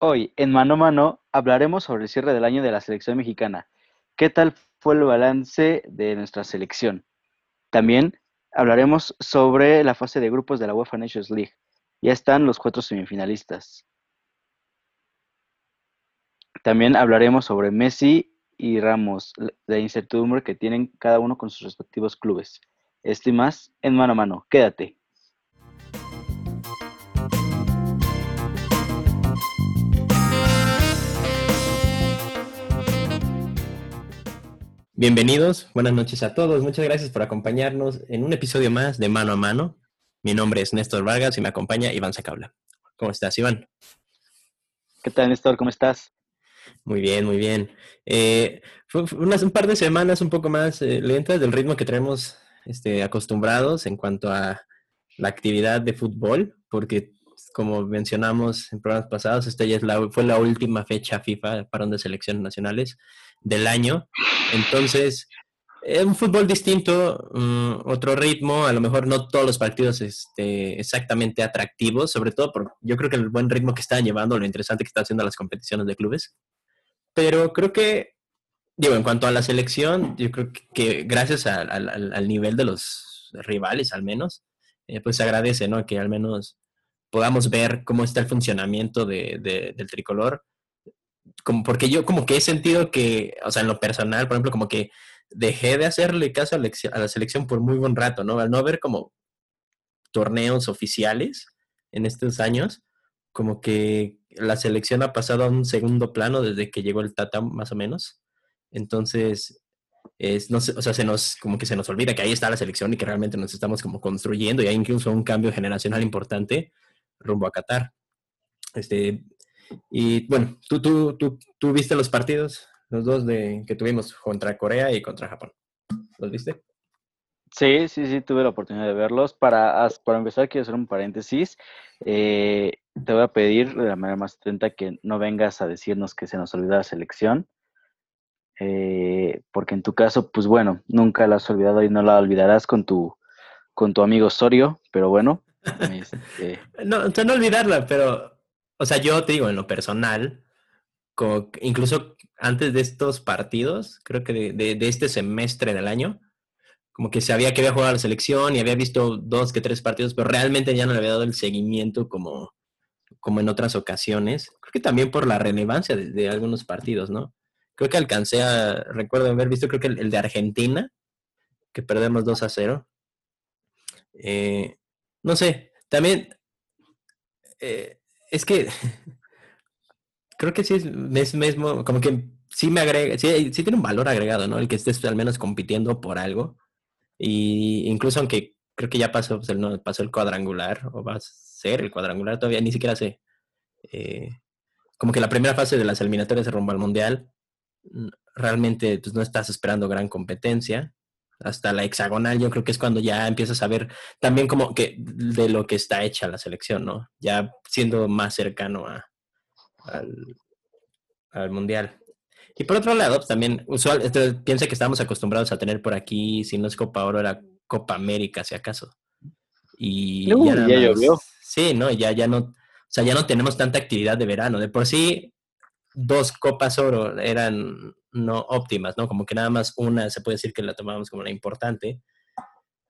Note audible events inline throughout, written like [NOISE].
Hoy, en Mano a Mano, hablaremos sobre el cierre del año de la selección mexicana. ¿Qué tal fue el balance de nuestra selección? También hablaremos sobre la fase de grupos de la UEFA Nations League. Ya están los cuatro semifinalistas. También hablaremos sobre Messi y Ramos, la incertidumbre que tienen cada uno con sus respectivos clubes. Esto y más en mano a mano. Quédate. Bienvenidos, buenas noches a todos. Muchas gracias por acompañarnos en un episodio más de Mano a Mano. Mi nombre es Néstor Vargas y me acompaña Iván Sacabla. ¿Cómo estás, Iván? ¿Qué tal, Néstor? ¿Cómo estás? Muy bien, muy bien. Eh, fue unas, un par de semanas un poco más eh, lentas del ritmo que tenemos este, acostumbrados en cuanto a la actividad de fútbol, porque como mencionamos en programas pasados, esta ya es la, fue la última fecha FIFA para de selecciones nacionales del año. Entonces, es un fútbol distinto, mm, otro ritmo, a lo mejor no todos los partidos este, exactamente atractivos, sobre todo por yo creo que el buen ritmo que están llevando, lo interesante que están haciendo las competiciones de clubes. Pero creo que, digo, en cuanto a la selección, yo creo que, gracias al nivel de los rivales, al menos, eh, pues se agradece, ¿no? Que al menos podamos ver cómo está el funcionamiento de, del tricolor como porque yo como que he sentido que, o sea, en lo personal, por ejemplo, como que dejé de hacerle caso a, la selección por muy buen rato, ¿no? Al no haber como torneos oficiales en estos años, como que la selección ha pasado a un segundo plano desde que llegó el Tata, más o menos. Entonces, es, no sé, o sea, se nos, como que se nos olvida que ahí está la selección y que realmente nos estamos como construyendo y hay incluso un cambio generacional importante rumbo a Qatar. Este, y bueno, ¿tú, tú, tú, tú viste los partidos, los dos de, que tuvimos contra Corea y contra Japón. ¿Los viste? Sí, sí, sí, tuve la oportunidad de verlos. Para, para empezar, quiero hacer un paréntesis. Eh, te voy a pedir de la manera más atenta que no vengas a decirnos que se nos olvidó la selección. Eh, porque en tu caso, pues bueno, nunca la has olvidado y no la olvidarás con tu, con tu amigo Sorio, pero bueno. [LAUGHS] Este... no, no olvidarla, pero o sea, yo te digo, en lo personal, incluso antes de estos partidos, creo que de, este semestre del año, como que sabía que había jugado a la selección y había visto dos que tres partidos, pero realmente ya no le había dado el seguimiento como, como en otras ocasiones. Creo que también por la relevancia de, algunos partidos, ¿no? Creo que alcancé a, recuerdo haber visto, creo que el, de Argentina, que perdemos 2 a 0. Eh, no sé, también eh, es que creo que sí es, mismo, como que sí me agrega, sí, tiene un valor agregado, ¿no? El que estés al menos compitiendo por algo. Y incluso aunque creo que ya pasó, pues, el, pasó el cuadrangular, o va a ser el cuadrangular, todavía ni siquiera sé. Eh, como que la primera fase de las eliminatorias de rumbo al mundial, realmente pues, no estás esperando gran competencia hasta la hexagonal, yo creo que es cuando ya empiezas a ver también como que de lo que está hecha la selección, ¿no? Ya siendo más cercano a, al, mundial. Y por otro lado, pues, también, usual, piensa que estamos acostumbrados a tener por aquí, si no es Copa Oro, era Copa América, si acaso. Y ya, llovió. Sí, ¿no? Ya, ya no, o sea, ya no tenemos tanta actividad de verano. De por sí, dos Copas Oro eran no óptimas, ¿no? Como que nada más una se puede decir que la tomamos como la importante.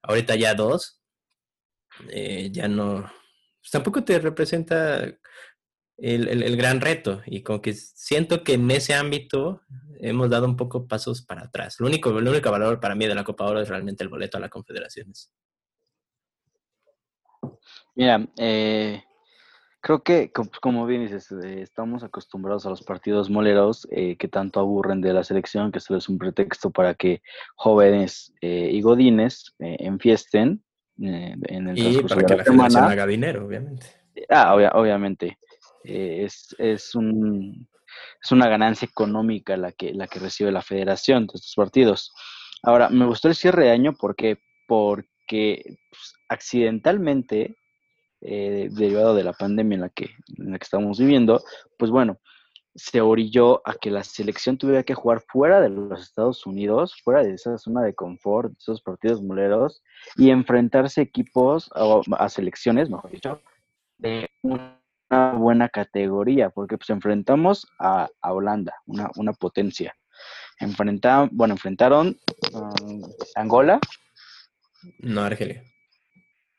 Ahorita ya dos, eh, ya no, pues tampoco te representa el, gran reto y como que siento que en ese ámbito hemos dado un poco pasos para atrás. Lo único, el único valor para mí de la Copa Oro es realmente el boleto a la Confederaciones. Mira, eh, Creo que, como bien dices, eh, estamos acostumbrados a los partidos moleros eh, que tanto aburren de la selección, que solo es un pretexto para que jóvenes eh, y godines enfiesten en el y para que la, selección haga dinero, obviamente. Ah, obviamente. es, es, un, es una ganancia económica la que, la que recibe la federación de estos partidos. Ahora, me gustó el cierre de año porque, porque pues, accidentalmente eh, derivado de la pandemia en la, que, en la que estamos viviendo, pues bueno, se orilló a que la selección tuviera que jugar fuera de los Estados Unidos, fuera de esa zona de confort, de esos partidos moleros, y enfrentarse equipos a, selecciones, mejor dicho, de un buena categoría, porque pues enfrentamos a, Holanda, una, una potencia. Enfrentaron, bueno, enfrentaron um, Angola. No, Argelia.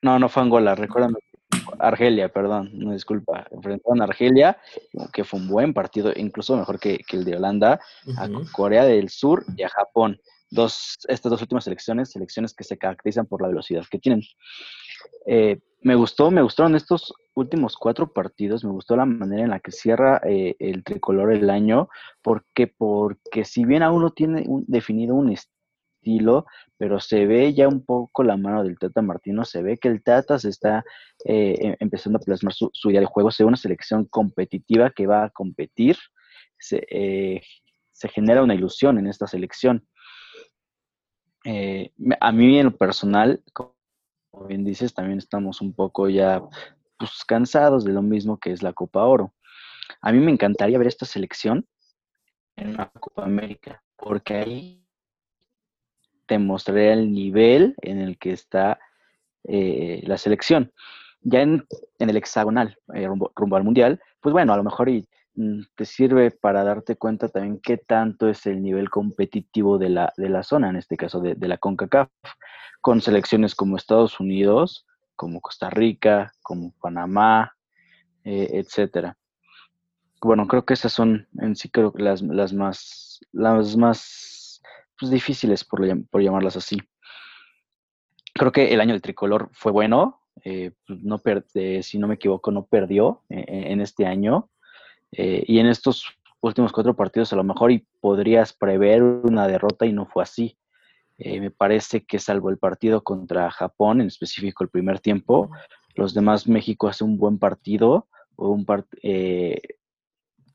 No, no fue Angola, recuérdame. Argelia, perdón, no disculpa. Enfrentaron a Argelia, que fue un buen partido, incluso mejor que, el de Holanda, a Corea del Sur y a Japón. Dos, estas dos últimas selecciones, selecciones que se caracterizan por la velocidad que tienen. Eh, me gustó, me gustaron estos últimos cuatro partidos, me gustó la manera en la que cierra eh, el tricolor el año, porque, porque si bien aún no tiene un, definido un estilo, pero se ve ya un poco la mano del Tata Martino, se ve que el Tata se está eh, em, empezando a plasmar su, idea de juego, se ve una selección competitiva que va a competir, se, eh, genera una ilusión en esta selección. a mí en lo personal, como bien dices, también estamos un poco ya pues, cansados de lo mismo que es la Copa Oro. A mí me encantaría ver esta selección en la Copa América, porque ahí te mostraré el nivel en el que está eh, la selección. Ya en, el hexagonal, eh, rumbo, al mundial, pues bueno, a lo mejor mm, te sirve para darte cuenta también qué tanto es el nivel competitivo de la, de la zona, en este caso de, de la CONCACAF con selecciones como Estados Unidos, como Costa Rica, como Panamá, eh, etcétera. Bueno, creo que esas son en sí creo que las, las más, las más pues, difíciles por, por, llamarlas así. Creo que el año del tricolor fue bueno, eh, pues, no si no me equivoco, no perdió eh, en este año. y en estos últimos cuatro partidos a lo mejor y podrías prever una derrota y no fue así. Eh, me parece que salvo el partido contra Japón, en específico el primer tiempo, los demás México hace un buen partido, un eh,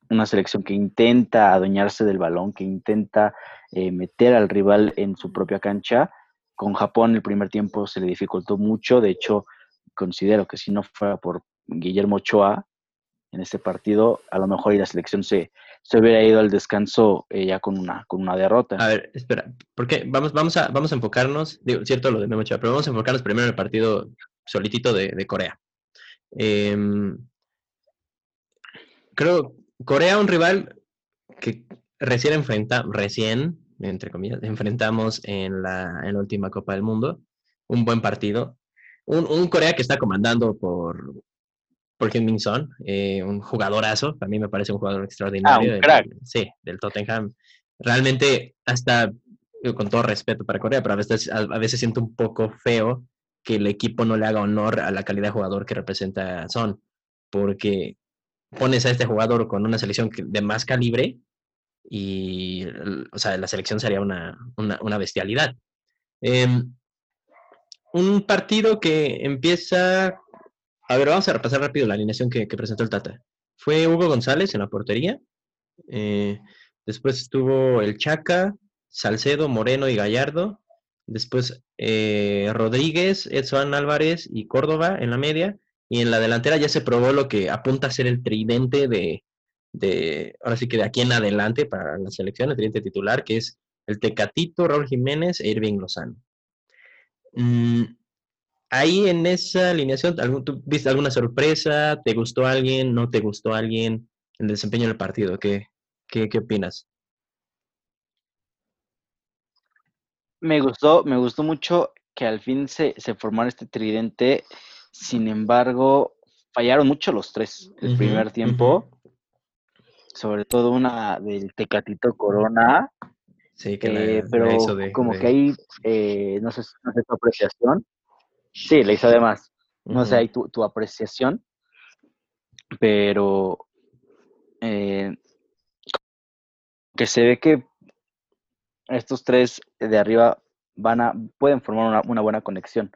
una selección que intenta adueñarse del balón, que intenta eh, meter al rival en su propia cancha. Con Japón el primer tiempo se le dificultó mucho, de hecho considero que si no fuera por Guillermo Ochoa, en este partido, a lo mejor la selección se, se hubiera ido al descanso eh, ya con una, con una derrota. A ver, espera, porque vamos, vamos, a, vamos a enfocarnos, digo, cierto lo de Memo pero vamos a enfocarnos primero en el partido solitito de, Corea. Em, creo, Corea, un rival que recién enfrenta, recién, entre comillas, enfrentamos en la, en la última Copa del Mundo. Un buen partido. Un, un Corea que está comandando por por Min Son, eh, un jugadorazo, a mí me parece un jugador extraordinario. Ah, sí, del Tottenham. Realmente, hasta con todo respeto para Corea, pero a veces, a, veces siento un poco feo que el equipo no le haga honor a la calidad de jugador que representa Son, porque pones a este jugador con una selección de más calibre y, o sea, la selección sería una, una, bestialidad. Em, un partido que empieza a ver, vamos a repasar rápido la alineación que, presentó el Tata. Fue Hugo González en la portería. Eh, después estuvo el Chaca, Salcedo, Moreno y Gallardo. Después eh, Rodríguez, Edson Álvarez y Córdoba en la media. Y en la delantera ya se probó lo que apunta a ser el tridente de, de ahora sí que de aquí en adelante para la selección, el tridente titular, que es el Tecatito, Raúl Jiménez e Irving Lozano. Mm, ahí en esa alineación, ¿tú viste alguna sorpresa? ¿Te gustó alguien? ¿No te gustó alguien? El desempeño del partido, ¿qué, qué, opinas? Me gustó, me gustó mucho que al fin se, se formara este tridente. Sin embargo, fallaron mucho los tres el primer tiempo. Sobre todo una del Tecatito Corona. Sí, que eh, pero como que ahí, eh, no sé, no sé tu apreciación, Sí, le hizo además. No sé, hay tu, apreciación, pero eh, que se ve que estos tres de arriba van a, pueden formar una, buena conexión.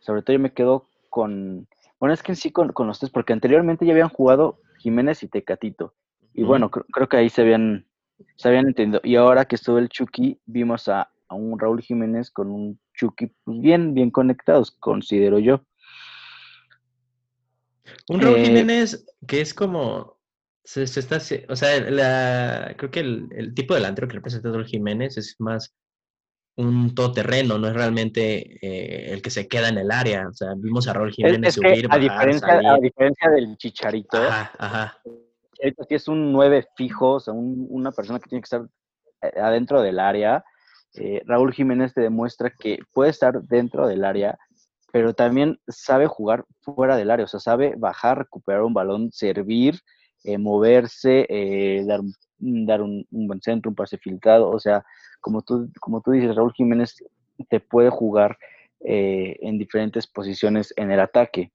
Sobre todo yo me quedo con, bueno, es que en sí con, los tres, porque anteriormente ya habían jugado Jiménez y Tecatito. Y bueno, creo que ahí se habían, se habían entendido. Y ahora que estuvo el Chucky, vimos a, a un Raúl Jiménez con un Chucky pues bien, bien conectados, considero yo. Un Raúl eh, Jiménez que es como, se, está, o sea, la, creo que el, tipo de delantero que representa Raúl Jiménez es más un todoterreno, no es realmente eh, el que se queda en el área. O sea, vimos a Raúl Jiménez subir, a diferencia, A diferencia del Chicharito, ajá, ajá. Chicharito sí es un nueve fijo, o sea, una persona que tiene que estar eh, adentro del área. Eh, Raúl Jiménez te demuestra que puede estar dentro del área, pero también sabe jugar fuera del área, o sea, sabe bajar, recuperar un balón, servir, moverse, dar, dar un, un, buen centro, un pase filtrado, o sea, como tú, como tú dices, Raúl Jiménez te puede jugar eh, en diferentes posiciones en el ataque.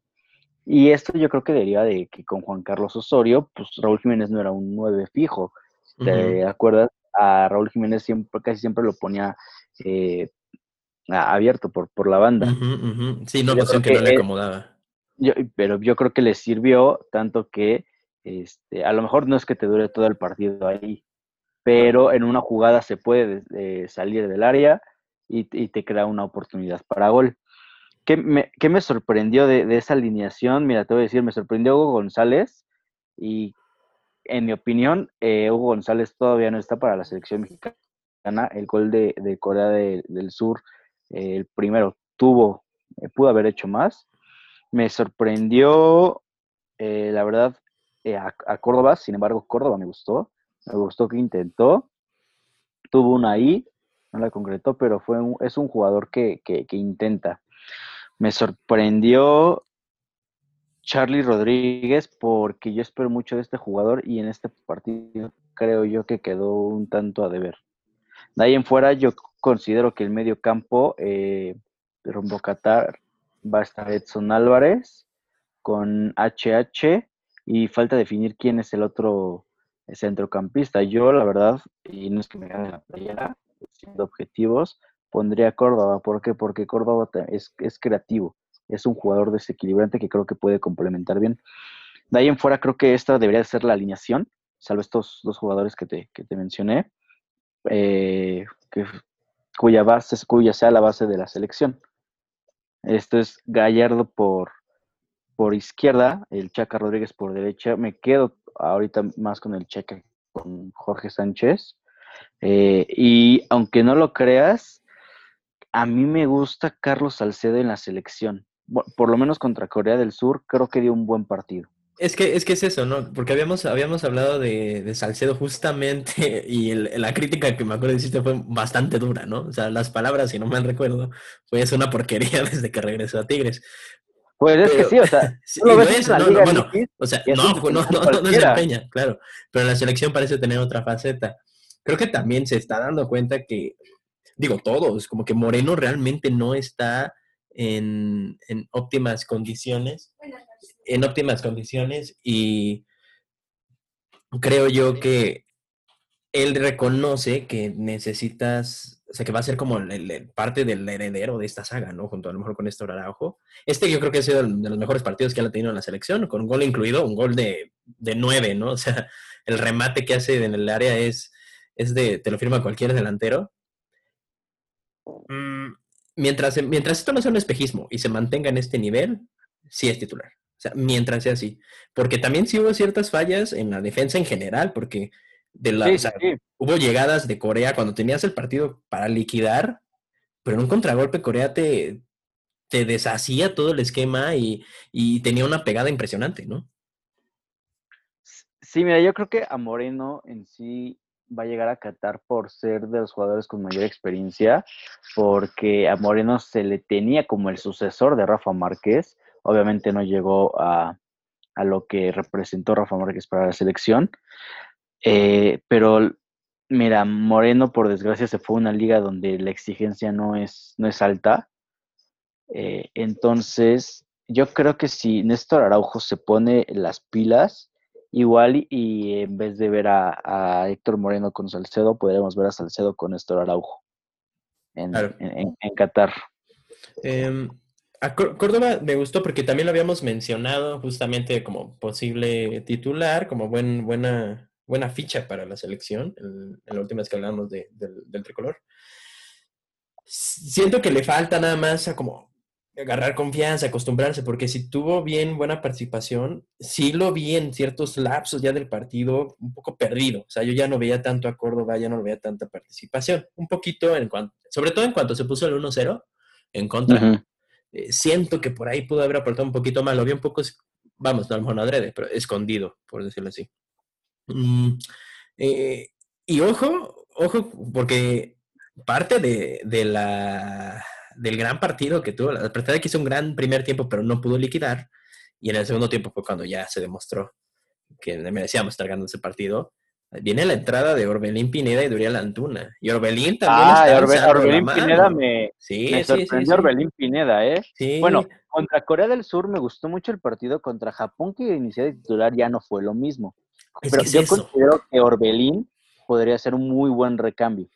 Y esto yo creo que deriva de que con Juan Carlos Osorio, pues Raúl Jiménez no era un 9 fijo. ¿Te acuerdas? A Raúl Jiménez siempre, casi siempre lo ponía eh, abierto por, por la banda. Sí, no, pues que no le acomodaba. pero yo creo que le sirvió tanto que este, a lo mejor no es que te dure todo el partido ahí, pero en una jugada se puede eh, salir del área y, te crea una oportunidad para gol. ¿Qué me, me sorprendió de, esa alineación? Mira, te voy a decir, me sorprendió Hugo González y en mi opinión, eh, Hugo González todavía no está para la selección mexicana. El gol de, Corea del Sur, eh, el primero, tuvo, pudo haber hecho más. Me sorprendió, la verdad, a, Córdoba, sin embargo, Córdoba me gustó me gustó que intentó, tuvo una ahí, no la concretó, pero fue es un jugador que, intenta. Me sorprendió Charlie Rodríguez porque yo espero mucho de este jugador y en este partido creo yo que quedó un tanto a deber. De ahí en fuera yo considero que el medio campo eh, de Rombo Qatar va a estar Edson Álvarez con HH y falta definir quién es el otro centrocampista. Yo, la verdad, y no es que me gane la playera, siendo objetivos, pondría a Córdoba. ¿Por qué? Porque Córdoba es, es creativo, es un jugador desequilibrante que creo que puede complementar bien. De ahí en fuera, creo que esta debería ser la alineación, salvo estos dos jugadores que te, que te mencioné, eh, que, cuya base, cuya sea la base de la selección. Esto es Gallardo por, por izquierda, el Chaca Rodríguez por derecha. Me quedo ahorita más con el Chaca, con Jorge Sánchez. Eh, y aunque no lo creas, a mí me gusta Carlos Salcedo en la selección. Por lo menos contra Corea del Sur, creo que dio un buen partido. Es que, es que es eso, ¿no? Porque habíamos, habíamos hablado de, Salcedo justamente [LAUGHS] y la crítica que me acuerdo que hiciste fue bastante dura, ¿no? O sea, las palabras, si no mal recuerdo, fue es una porquería [LAUGHS] desde que regresó a Tigres. Pues es que sí, o sea, [LAUGHS] no, lo ves no, no, bueno, o sea, no, no, no, no desempeña, claro, pero la selección parece tener otra faceta. Creo que también se está dando cuenta que, digo, todos, como que Moreno realmente no está en, en óptimas condiciones, en óptimas condiciones y creo yo que él reconoce que necesitas o sea, que va a ser como parte del heredero de esta saga, ¿no? Junto a lo mejor con Néstor Araujo. Este yo creo que ha sido de los mejores partidos que ha tenido en la selección, con un gol incluido, un gol de, de nueve, ¿no? [LAUGHS] O sea, el remate que hace en el área es, es de, te lo firma cualquier delantero. Mm, mientras, mientras esto no sea un espejismo y se mantenga en este nivel, sí es titular. O sea, mientras sea así. Porque también sí hubo ciertas fallas en la defensa en general, porque de la, Hubo llegadas de Corea cuando tenías el partido para liquidar, pero en un contragolpe Corea te, te deshacía todo el esquema y, tenía una pegada impresionante, ¿no? Sí, mira, yo creo que a Moreno en sí va a llegar a Qatar por ser de los jugadores con mayor experiencia, porque a Moreno se le tenía como el sucesor de Rafa Márquez. Obviamente no llegó a, a lo que representó Rafa Márquez para la selección, eh, pero mira, Moreno por desgracia se fue a una liga donde la exigencia no es, no es alta. Eh, entonces, yo creo que si Néstor Araujo se pone las pilas, igual y, en vez de ver a, Héctor Moreno con Salcedo, podríamos ver a Salcedo con Néstor Araujo en, Qatar. Em, a Córdoba me gustó porque también lo habíamos mencionado justamente como posible titular, como buen, buena, buena ficha para la selección, en, la última vez que hablamos del, tricolor. Siento que le falta nada más a como agarrar confianza, acostumbrarse, porque si tuvo bien buena participación, sí lo vi en ciertos lapsos ya del partido un poco perdido. O sea, yo ya no veía tanto a Córdoba, ya no veía tanta participación. Un poquito en cuanto, sobre todo en cuanto se puso el 1-0 en contra. Eh, siento que por ahí pudo haber aportado un poquito más. Lo vi un poco, vamos, no a lo mejor no adrede, pero escondido, por decirlo así. Mm, eh, y ojo, ojo, porque parte de, de la del gran partido que tuvo. La verdad que hizo un gran primer tiempo, pero no pudo liquidar. Y en el segundo tiempo fue cuando ya se demostró que merecíamos estar ganando ese partido. Viene la entrada de Orbelín Pineda y Duriel Antuna. Y Orbelín también ah, Orbelín Pineda me, sí, sorprendió Orbelín Pineda, ¿eh? Bueno, contra Corea del Sur me gustó mucho el partido. Contra Japón, que inició de titular, ya no fue lo mismo. Pero yo considero que Orbelín podría ser un muy buen recambio.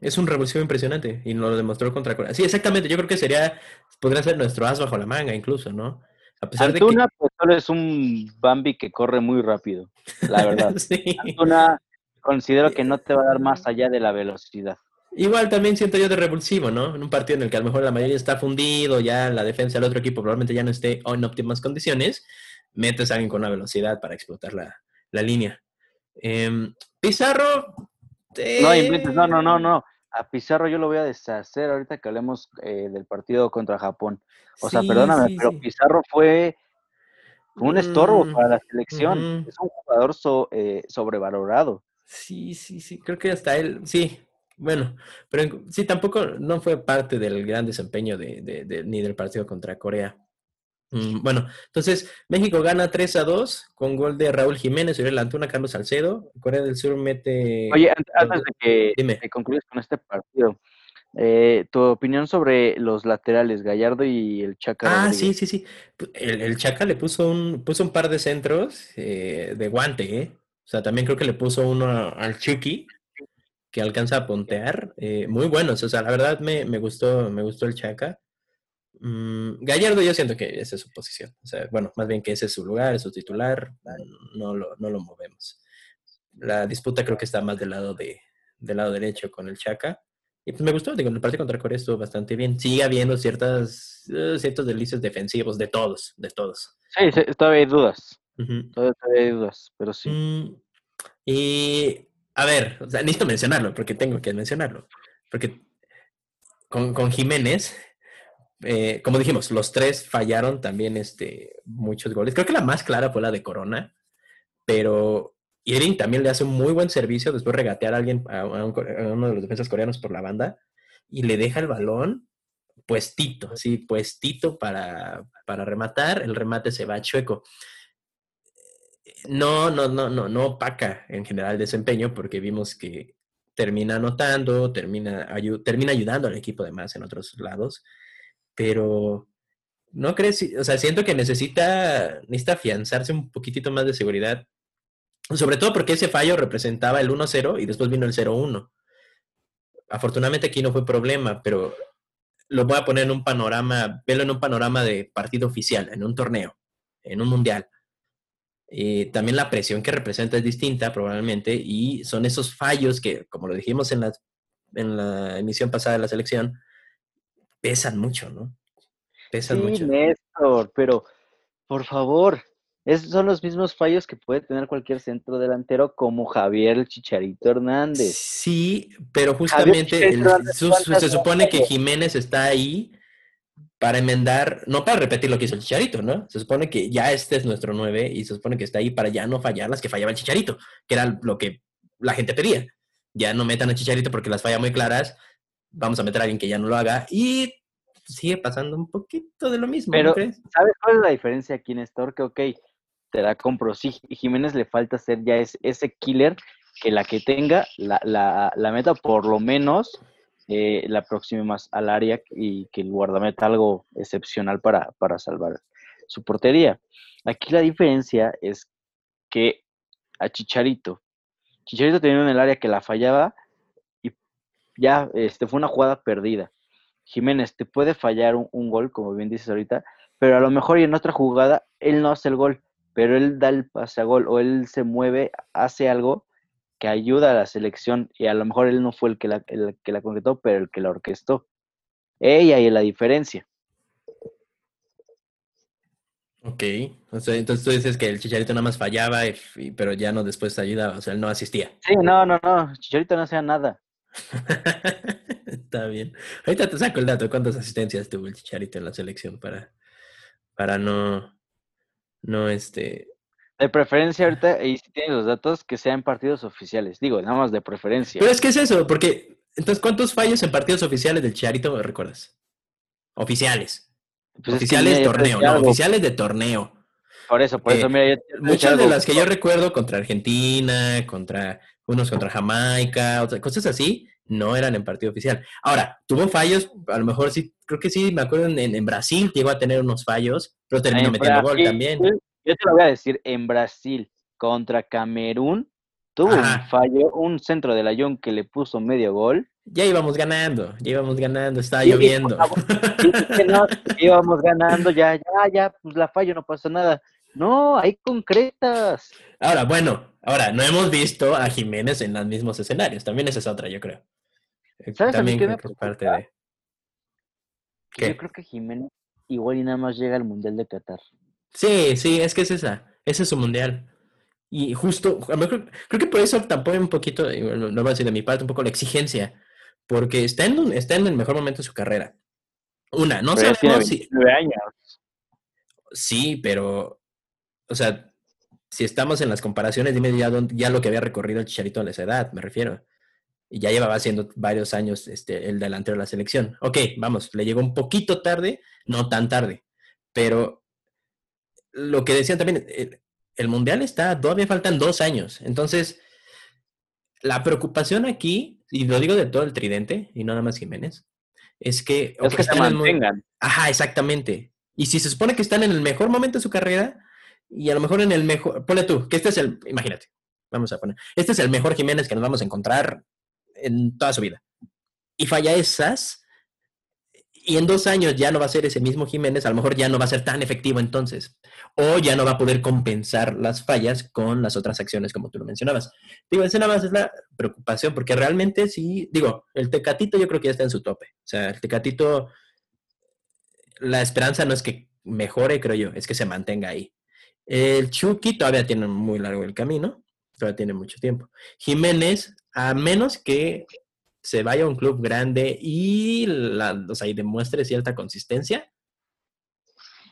Es un revulsivo impresionante y nos lo demostró contra Corea. Sí, exactamente. Yo creo que sería, podría ser nuestro as bajo la manga, incluso, ¿no? A pesar de que... pues, solo es un Bambi que corre muy rápido, la verdad. [LAUGHS] sí. Antuna considero que no te va a dar más allá de la velocidad. Igual también siento yo de revulsivo, ¿no? En un partido en el que a lo mejor la mayoría está fundido, ya la defensa del otro equipo probablemente ya no esté en óptimas condiciones, metes a alguien con una velocidad para explotar la, la línea. Em, Pizarro, no, no, no, no, no. A Pizarro yo lo voy a deshacer ahorita que hablemos eh, del partido contra Japón. O sea, perdóname, pero Pizarro fue un estorbo mm, para la selección. Es un jugador eh, sobrevalorado. Sí, sí, sí, creo que hasta él, sí, bueno, pero sí, tampoco no fue parte del gran desempeño de, ni del partido contra Corea. Mm, bueno, entonces México gana 3 a 2 con gol de Raúl Jiménez, Uriel Antuna, Carlos Salcedo. Corea del Sur mete. Oye, antes de que, Dime. concluyas con este partido, eh, tu opinión sobre los laterales, Gallardo y el Chaca. Ah, sí, sí, sí. El, Chaca le puso un, puso un par de centros eh, de guante, ¿eh? O sea, también creo que le puso uno al Chucky, que alcanza a pontear. Eh, muy buenos. O sea, la verdad me, me, gustó, me gustó el Chaca. Mm, Gallardo yo siento que esa es su posición. O sea, bueno, más bien que ese es su lugar, es su titular, no lo, no lo movemos. La disputa creo que está más del lado, de, del lado derecho con el Chaca. Y pues me gustó, digo, el partido contra Corea estuvo bastante bien. Sigue habiendo ciertas, uh, ciertos delicios defensivos de todos, de todos. Sí, todavía hay dudas. todavía, hay dudas, pero sí. Mm, y, a ver, o sea, necesito mencionarlo, porque tengo que mencionarlo. Porque con, con Jiménez, eh, como dijimos, los tres fallaron también este, muchos goles. Creo que la más clara fue la de Corona, pero Irving también le hace un muy buen servicio después regatear a alguien, a, uno de los defensas coreanos por la banda, y le deja el balón puestito, así, puestito para, para rematar. El remate se va chueco. No, no, no, no, no opaca en general el desempeño porque vimos que termina anotando, termina, termina ayudando al equipo de más en otros lados pero ¿no crees? O sea, siento que necesita, necesita afianzarse un poquitito más de seguridad, sobre todo porque ese fallo representaba el 1-0 y después vino el 0-1. Afortunadamente aquí no fue problema, pero lo voy a poner en un panorama, velo en un panorama de partido oficial, en un torneo, en un mundial. y también la presión que representa es distinta probablemente y son esos fallos que, como lo dijimos en la, en la emisión pasada de la selección, pesan mucho, ¿no? Pesan mucho. Néstor, pero por favor, esos son los mismos fallos que puede tener cualquier centro delantero como Javier Chicharito Hernández. Sí, pero justamente se supone que Jiménez está ahí para enmendar, no para repetir lo que hizo el Chicharito, ¿no? Se supone que ya este es nuestro 9 y se supone que está ahí para ya no fallar las que fallaba el Chicharito, que era lo que la gente pedía. Ya no metan a Chicharito porque las falla muy claras, vamos a meter a alguien que ya no lo haga y sigue pasando un poquito de lo mismo. Pero, ¿sabes cuál es la diferencia aquí, Néstor? Que, ok, te la compro. Sí, Jiménez le falta ser ya ese killer que la que tenga la, la, meta por lo menos eh, la próxima más al área y que el guardameta algo excepcional para, para salvar su portería. Aquí la diferencia es que a Chicharito, Chicharito tenía en el área que la fallaba ya este, fue una jugada perdida. Jiménez te puede fallar un, gol, como bien dices ahorita, pero a lo mejor y en otra jugada él no hace el gol, pero él da el pase a gol o él se mueve, hace algo que ayuda a la selección y a lo mejor él no fue el que la, el que la concretó, pero el que la orquestó. Ella y la diferencia. Ok, entonces tú dices que el Chicharito nada más fallaba, pero ya no después ayudaba, o sea, él no asistía. Sí, no, no, no, Chicharito no hacía nada. [LAUGHS] Está bien. Ahorita te saco el dato, ¿cuántas asistencias tuvo el Chicharito en la selección para, para no, no, este... De preferencia ahorita, y si tienes los datos, que sean partidos oficiales, digo, nada más de preferencia. Pero es que es eso, porque, entonces, ¿cuántos fallos en partidos oficiales del Chicharito recuerdas? Oficiales. Pues oficiales de torneo, no, oficiales de torneo. Por eso, por eso, mira, Muchas de las que yo recuerdo contra Argentina, contra unos contra Jamaica, otras cosas así, no eran en partido oficial. Ahora, tuvo fallos, a lo mejor sí, creo que sí, me acuerdo en, Brasil llegó a tener unos fallos, pero terminó metiendo gol también. Yo te lo voy a decir, en Brasil contra Camerún tuvo un fallo, un centro de la que le puso medio gol ya íbamos ganando, ya íbamos ganando, estaba lloviendo. íbamos ganando, ya, ya, ya, pues la fallo, no pasó nada. No, hay concretas. Ahora, bueno, ahora, no hemos visto a Jiménez en los mismos escenarios. También esa es otra, yo creo. Eh, ¿Sabes También qué me parte de... Yo creo que Jiménez igual y nada más llega al Mundial de Qatar. Sí, sí, es que es esa. Ese es su Mundial. Y justo, creo, creo que por eso tampoco un poquito, no voy a decir de mi parte, un poco la exigencia porque está en, está en el mejor momento de su carrera. Una, no sé si... años. Sí, pero, o sea, si estamos en las comparaciones, dime ya, ya lo que había recorrido el Chicharito a esa edad, me refiero. Y ya llevaba haciendo varios años este, el delantero de la selección. Ok, vamos, le llegó un poquito tarde, no tan tarde, pero lo que decían también, el, el Mundial está, todavía faltan dos años. Entonces, la preocupación aquí y lo digo de todo el tridente, y no nada más Jiménez, es que... Es que se mantengan. Ajá, exactamente. Y si se supone que están en el mejor momento de su carrera, y a lo mejor en el mejor... Ponle tú, que este es el... Imagínate, vamos a poner... Este es el mejor Jiménez que nos vamos a encontrar en toda su vida. Y falla esas, y en dos años ya no va a ser ese mismo Jiménez, a lo mejor ya no va a ser tan efectivo entonces, o ya no va a poder compensar las fallas con las otras acciones como tú lo mencionabas. Digo, esa nada más es la preocupación, porque realmente sí, digo, el Tecatito yo creo que ya está en su tope. O sea, el Tecatito, la esperanza no es que mejore, creo yo, es que se mantenga ahí. El Chucky todavía tiene muy largo el camino, todavía tiene mucho tiempo. Jiménez, a menos que se vaya a un club grande y, la, o sea, y demuestre cierta consistencia,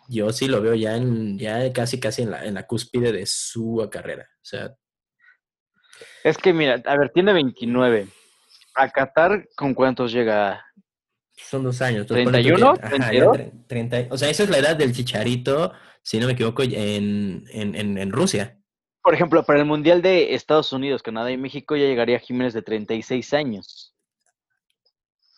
yo sí lo veo ya en, ya casi casi en la, en la cúspide de su carrera. O sea. Es que mira, a ver, tiene 29. ¿A Qatar con cuántos llega? Son dos años. ¿31? 30, o sea, esa es la edad del chicharito, si no me equivoco, en, en, en Rusia. Por ejemplo, para el Mundial de Estados Unidos, Canadá y México ya llegaría Jiménez de 36 años.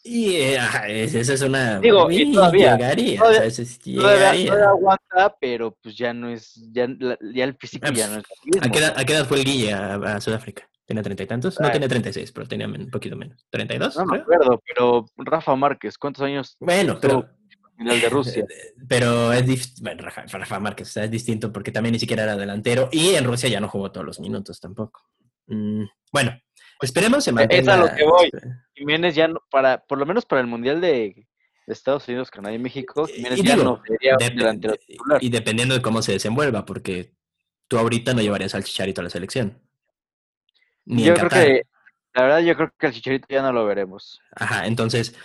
Y eh, esa es una. Digo, y todavía. Llegaría, todavía, aguanta, pero pues ya no es. Ya, ya el físico ya no es. ¿A qué, edad, ¿A qué edad fue el Guille a, Sudáfrica? ¿Tiene treinta y tantos? No, tiene treinta y seis, pero tenía un poquito menos. ¿32? No me acuerdo, pero Rafa Márquez, ¿cuántos años? Bueno, pero. Final de Rusia. [LAUGHS] Pero es bueno, Rafa, Márquez es distinto porque también ni siquiera era delantero y en Rusia ya no jugó todos los minutos tampoco. Mm, bueno, Esperemos se mantenga. Es a lo que voy. Jiménez ya no, para, por lo menos para el Mundial de, Estados Unidos, Canadá y México, Jiménez ya no sería titular. Y dependiendo de cómo se desenvuelva, porque tú ahorita no llevarías al Chicharito a la selección. Ni yo creo que, la verdad, yo creo que al Chicharito ya no lo veremos. Ajá, entonces,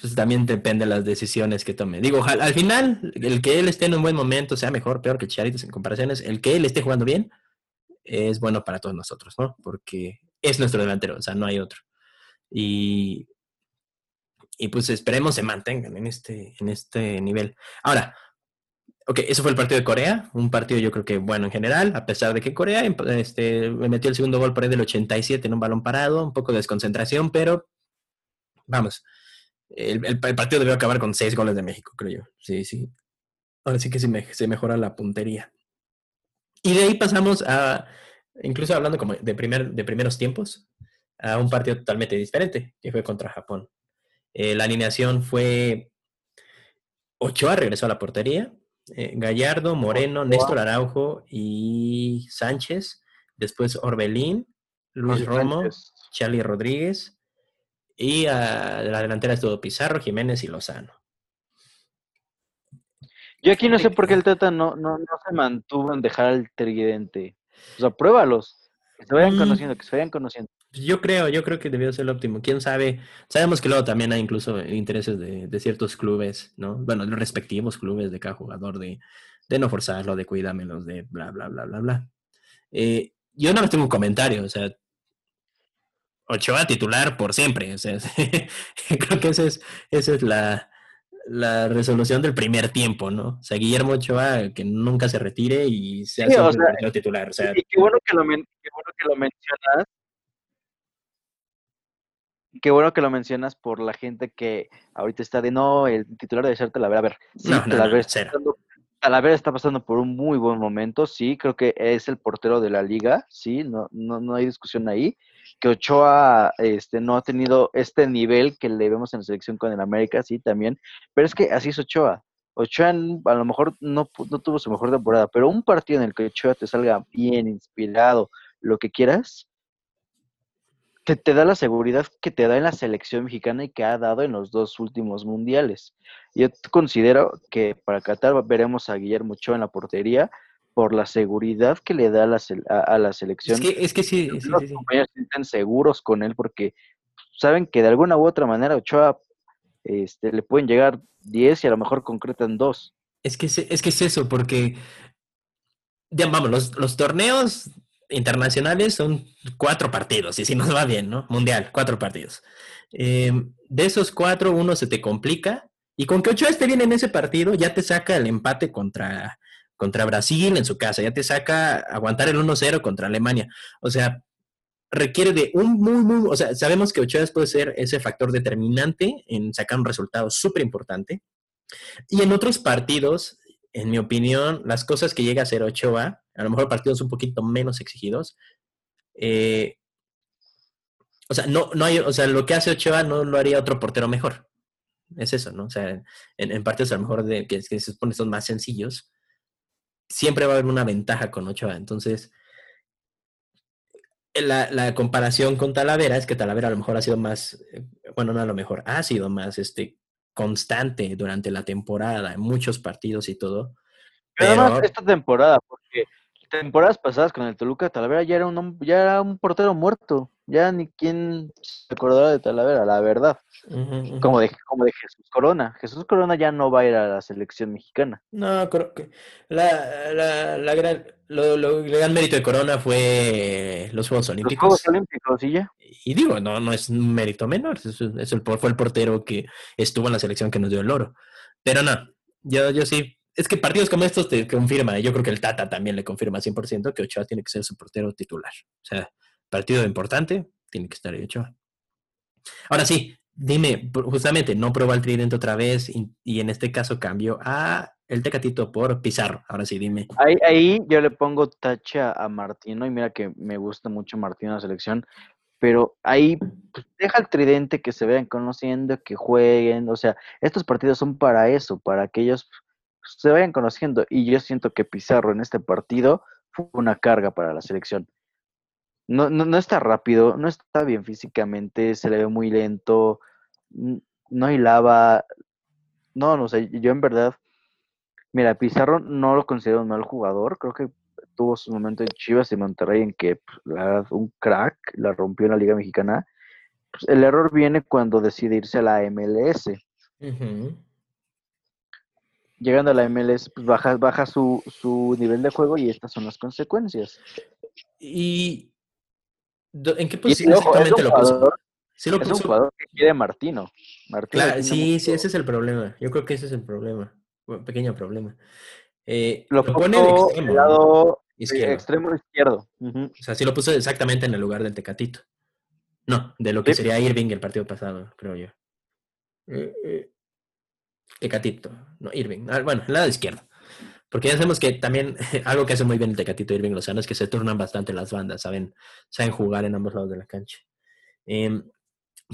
pues también depende de las decisiones que tome. Digo, al, al, final, el que él esté en un buen momento, sea mejor, peor que Chicharito en comparaciones, el que él esté jugando bien, es bueno para todos nosotros, ¿no? Porque es nuestro delantero, o sea, no hay otro. Y, y pues esperemos se mantengan en este, en este nivel. Ahora, ok, eso fue el partido de Corea, un partido yo creo que bueno en general, a pesar de que Corea este, me metió el segundo gol por ahí del 87 en un balón parado, un poco de desconcentración, pero vamos, el, el, partido debió acabar con seis goles de México, creo yo. Sí, sí. Ahora sí que me, se mejora la puntería. Y de ahí pasamos a, incluso hablando como de, primer, de primeros tiempos, a un partido totalmente diferente, que fue contra Japón. Eh, la alineación fue Ochoa regresó a la portería, eh, Gallardo, Moreno, Néstor Araujo y Sánchez, después Orbelín, Luis Romo, Charlie Rodríguez, y a la delantera estuvo Pizarro, Jiménez y Lozano. Yo aquí no sé por qué el Tata no, no, no se mantuvo en dejar al tridente. O sea, pruébalos. Que se vayan Mm. conociendo, que se vayan conociendo. Yo creo, yo creo que debió ser el óptimo. Quién sabe. Sabemos que luego también hay incluso intereses de, de ciertos clubes, ¿no? Bueno, los respectivos clubes de cada jugador, de, de no forzarlo, de cuídamelos, de bla, bla, bla, bla, bla. Eh, yo nada más tengo un comentario, o sea, Ochoa titular por siempre. O sea, [LAUGHS] creo que esa es, esa es la, la resolución del primer tiempo, ¿no? O sea, Guillermo Ochoa que nunca se retire y sea Sí, o sea, titular. O sea, Y qué bueno que lo, men- qué bueno que lo mencionas. Qué bueno que lo mencionas por la gente que ahorita está de no, el titular debe ser Talavera. A ver, sí, No, no, no, cero. Talavera está pasando por un muy buen momento, sí, creo que es el portero de la liga, sí, no, no, no hay discusión ahí. Que Ochoa este, no ha tenido este nivel que le vemos en la selección con el América, sí, también. Pero es que así es Ochoa. Ochoa a lo mejor no, no tuvo su mejor temporada, pero un partido en el que Ochoa te salga bien, inspirado, lo que quieras, te, te da la seguridad que te da en la selección mexicana y que ha dado en los dos últimos mundiales. Yo considero que para Qatar veremos a Guillermo Ochoa en la portería por la seguridad que le da a la, a, a la es selección. que, es que sí, sí, los sí, compañeros se sienten seguros con él porque saben que de alguna u otra manera Ochoa este, le pueden llegar 10 y a lo mejor concretan dos. Es que, es, es que es eso, porque, ya, vamos, los, los torneos internacionales son cuatro partidos, y si nos va bien, ¿no? Mundial, cuatro partidos. Eh, de esos cuatro, uno se te complica, y con que Ochoa esté bien en ese partido, ya te saca el empate contra, contra Brasil en su casa, ya te saca aguantar el 1-0 contra Alemania. O sea, requiere de un muy, muy, o sea, sabemos que Ochoa puede ser ese factor determinante en sacar un resultado súper importante. Y en otros partidos, en mi opinión, las cosas que llega a hacer Ochoa, a lo mejor partidos un poquito menos exigidos, eh, o sea, no, no hay, o sea, lo que hace Ochoa no lo haría otro portero mejor. Es eso, ¿no? O sea, en, en partidos a lo mejor que, se supone son más sencillos, siempre va a haber una ventaja con Ochoa. Entonces, la, la, comparación con Talavera es que Talavera a lo mejor ha sido más, bueno, no a lo mejor, ha sido más este, constante durante la temporada, en muchos partidos y todo. Pero, pero además esta temporada, porque temporadas pasadas con el Toluca, Talavera ya era un, ya era un portero muerto. Ya ni quien se acordará de Talavera, la verdad. Uh -huh, como, de, como de Jesús Corona. Jesús Corona ya no va a ir a la selección mexicana. No, creo que la, la, la gran, lo, lo, el gran mérito de Corona fue los Juegos Olímpicos. Los Juegos Olímpicos, y ya. Y digo, no, no es un mérito menor, es, es el, fue el portero que estuvo en la selección que nos dio el oro. Pero no, yo, yo sí, es que partidos como estos te confirma, yo creo que el Tata también le confirma 100% que Ochoa tiene que ser su portero titular. O sea, partido importante, tiene que estar Ochoa. Ahora sí, dime, justamente, no probó el tridente otra vez y, en este caso cambió a el Tecatito por Pizarro. Ahora sí, dime. Ahí, yo le pongo tacha a Martino y mira que me gusta mucho Martino la selección, pero ahí pues, deja el tridente que se vayan conociendo, que jueguen, o sea, estos partidos son para eso, para que ellos se vayan conociendo y yo siento que Pizarro en este partido fue una carga para la selección. No, no, no, está rápido, no está bien físicamente, se le ve muy lento, no hilaba. No, no sé, yo en verdad, mira, Pizarro no lo considero un mal jugador, creo que tuvo su momento en Chivas y Monterrey en que pues, la, un crack la rompió en la Liga Mexicana. Pues, el error viene cuando decide irse a la MLS. Llegando a la MLS, pues baja, baja su, su nivel de juego y estas son las consecuencias. Y ¿En qué posición exactamente lo jugador, puso? ¿Sí lo es puso? un jugador que quiere Martino. Martino claro, sí, mucho... sí, ese es el problema. Yo creo que ese es el problema. Bueno, pequeño problema. Eh, lo, lo pone de extremo, lado izquierdo. extremo izquierdo. Uh -huh. O sea, sí lo puso exactamente en el lugar del Tecatito. No, de lo que sí. sería Irving el partido pasado, creo yo. Eh, eh, Tecatito, no, Irving. Ah, bueno, el lado izquierdo. Porque ya sabemos que también [LAUGHS] algo que hace muy bien el Tecatito Irving Lozano es que se turnan bastante las bandas, saben, saben jugar en ambos lados de la cancha. Eh,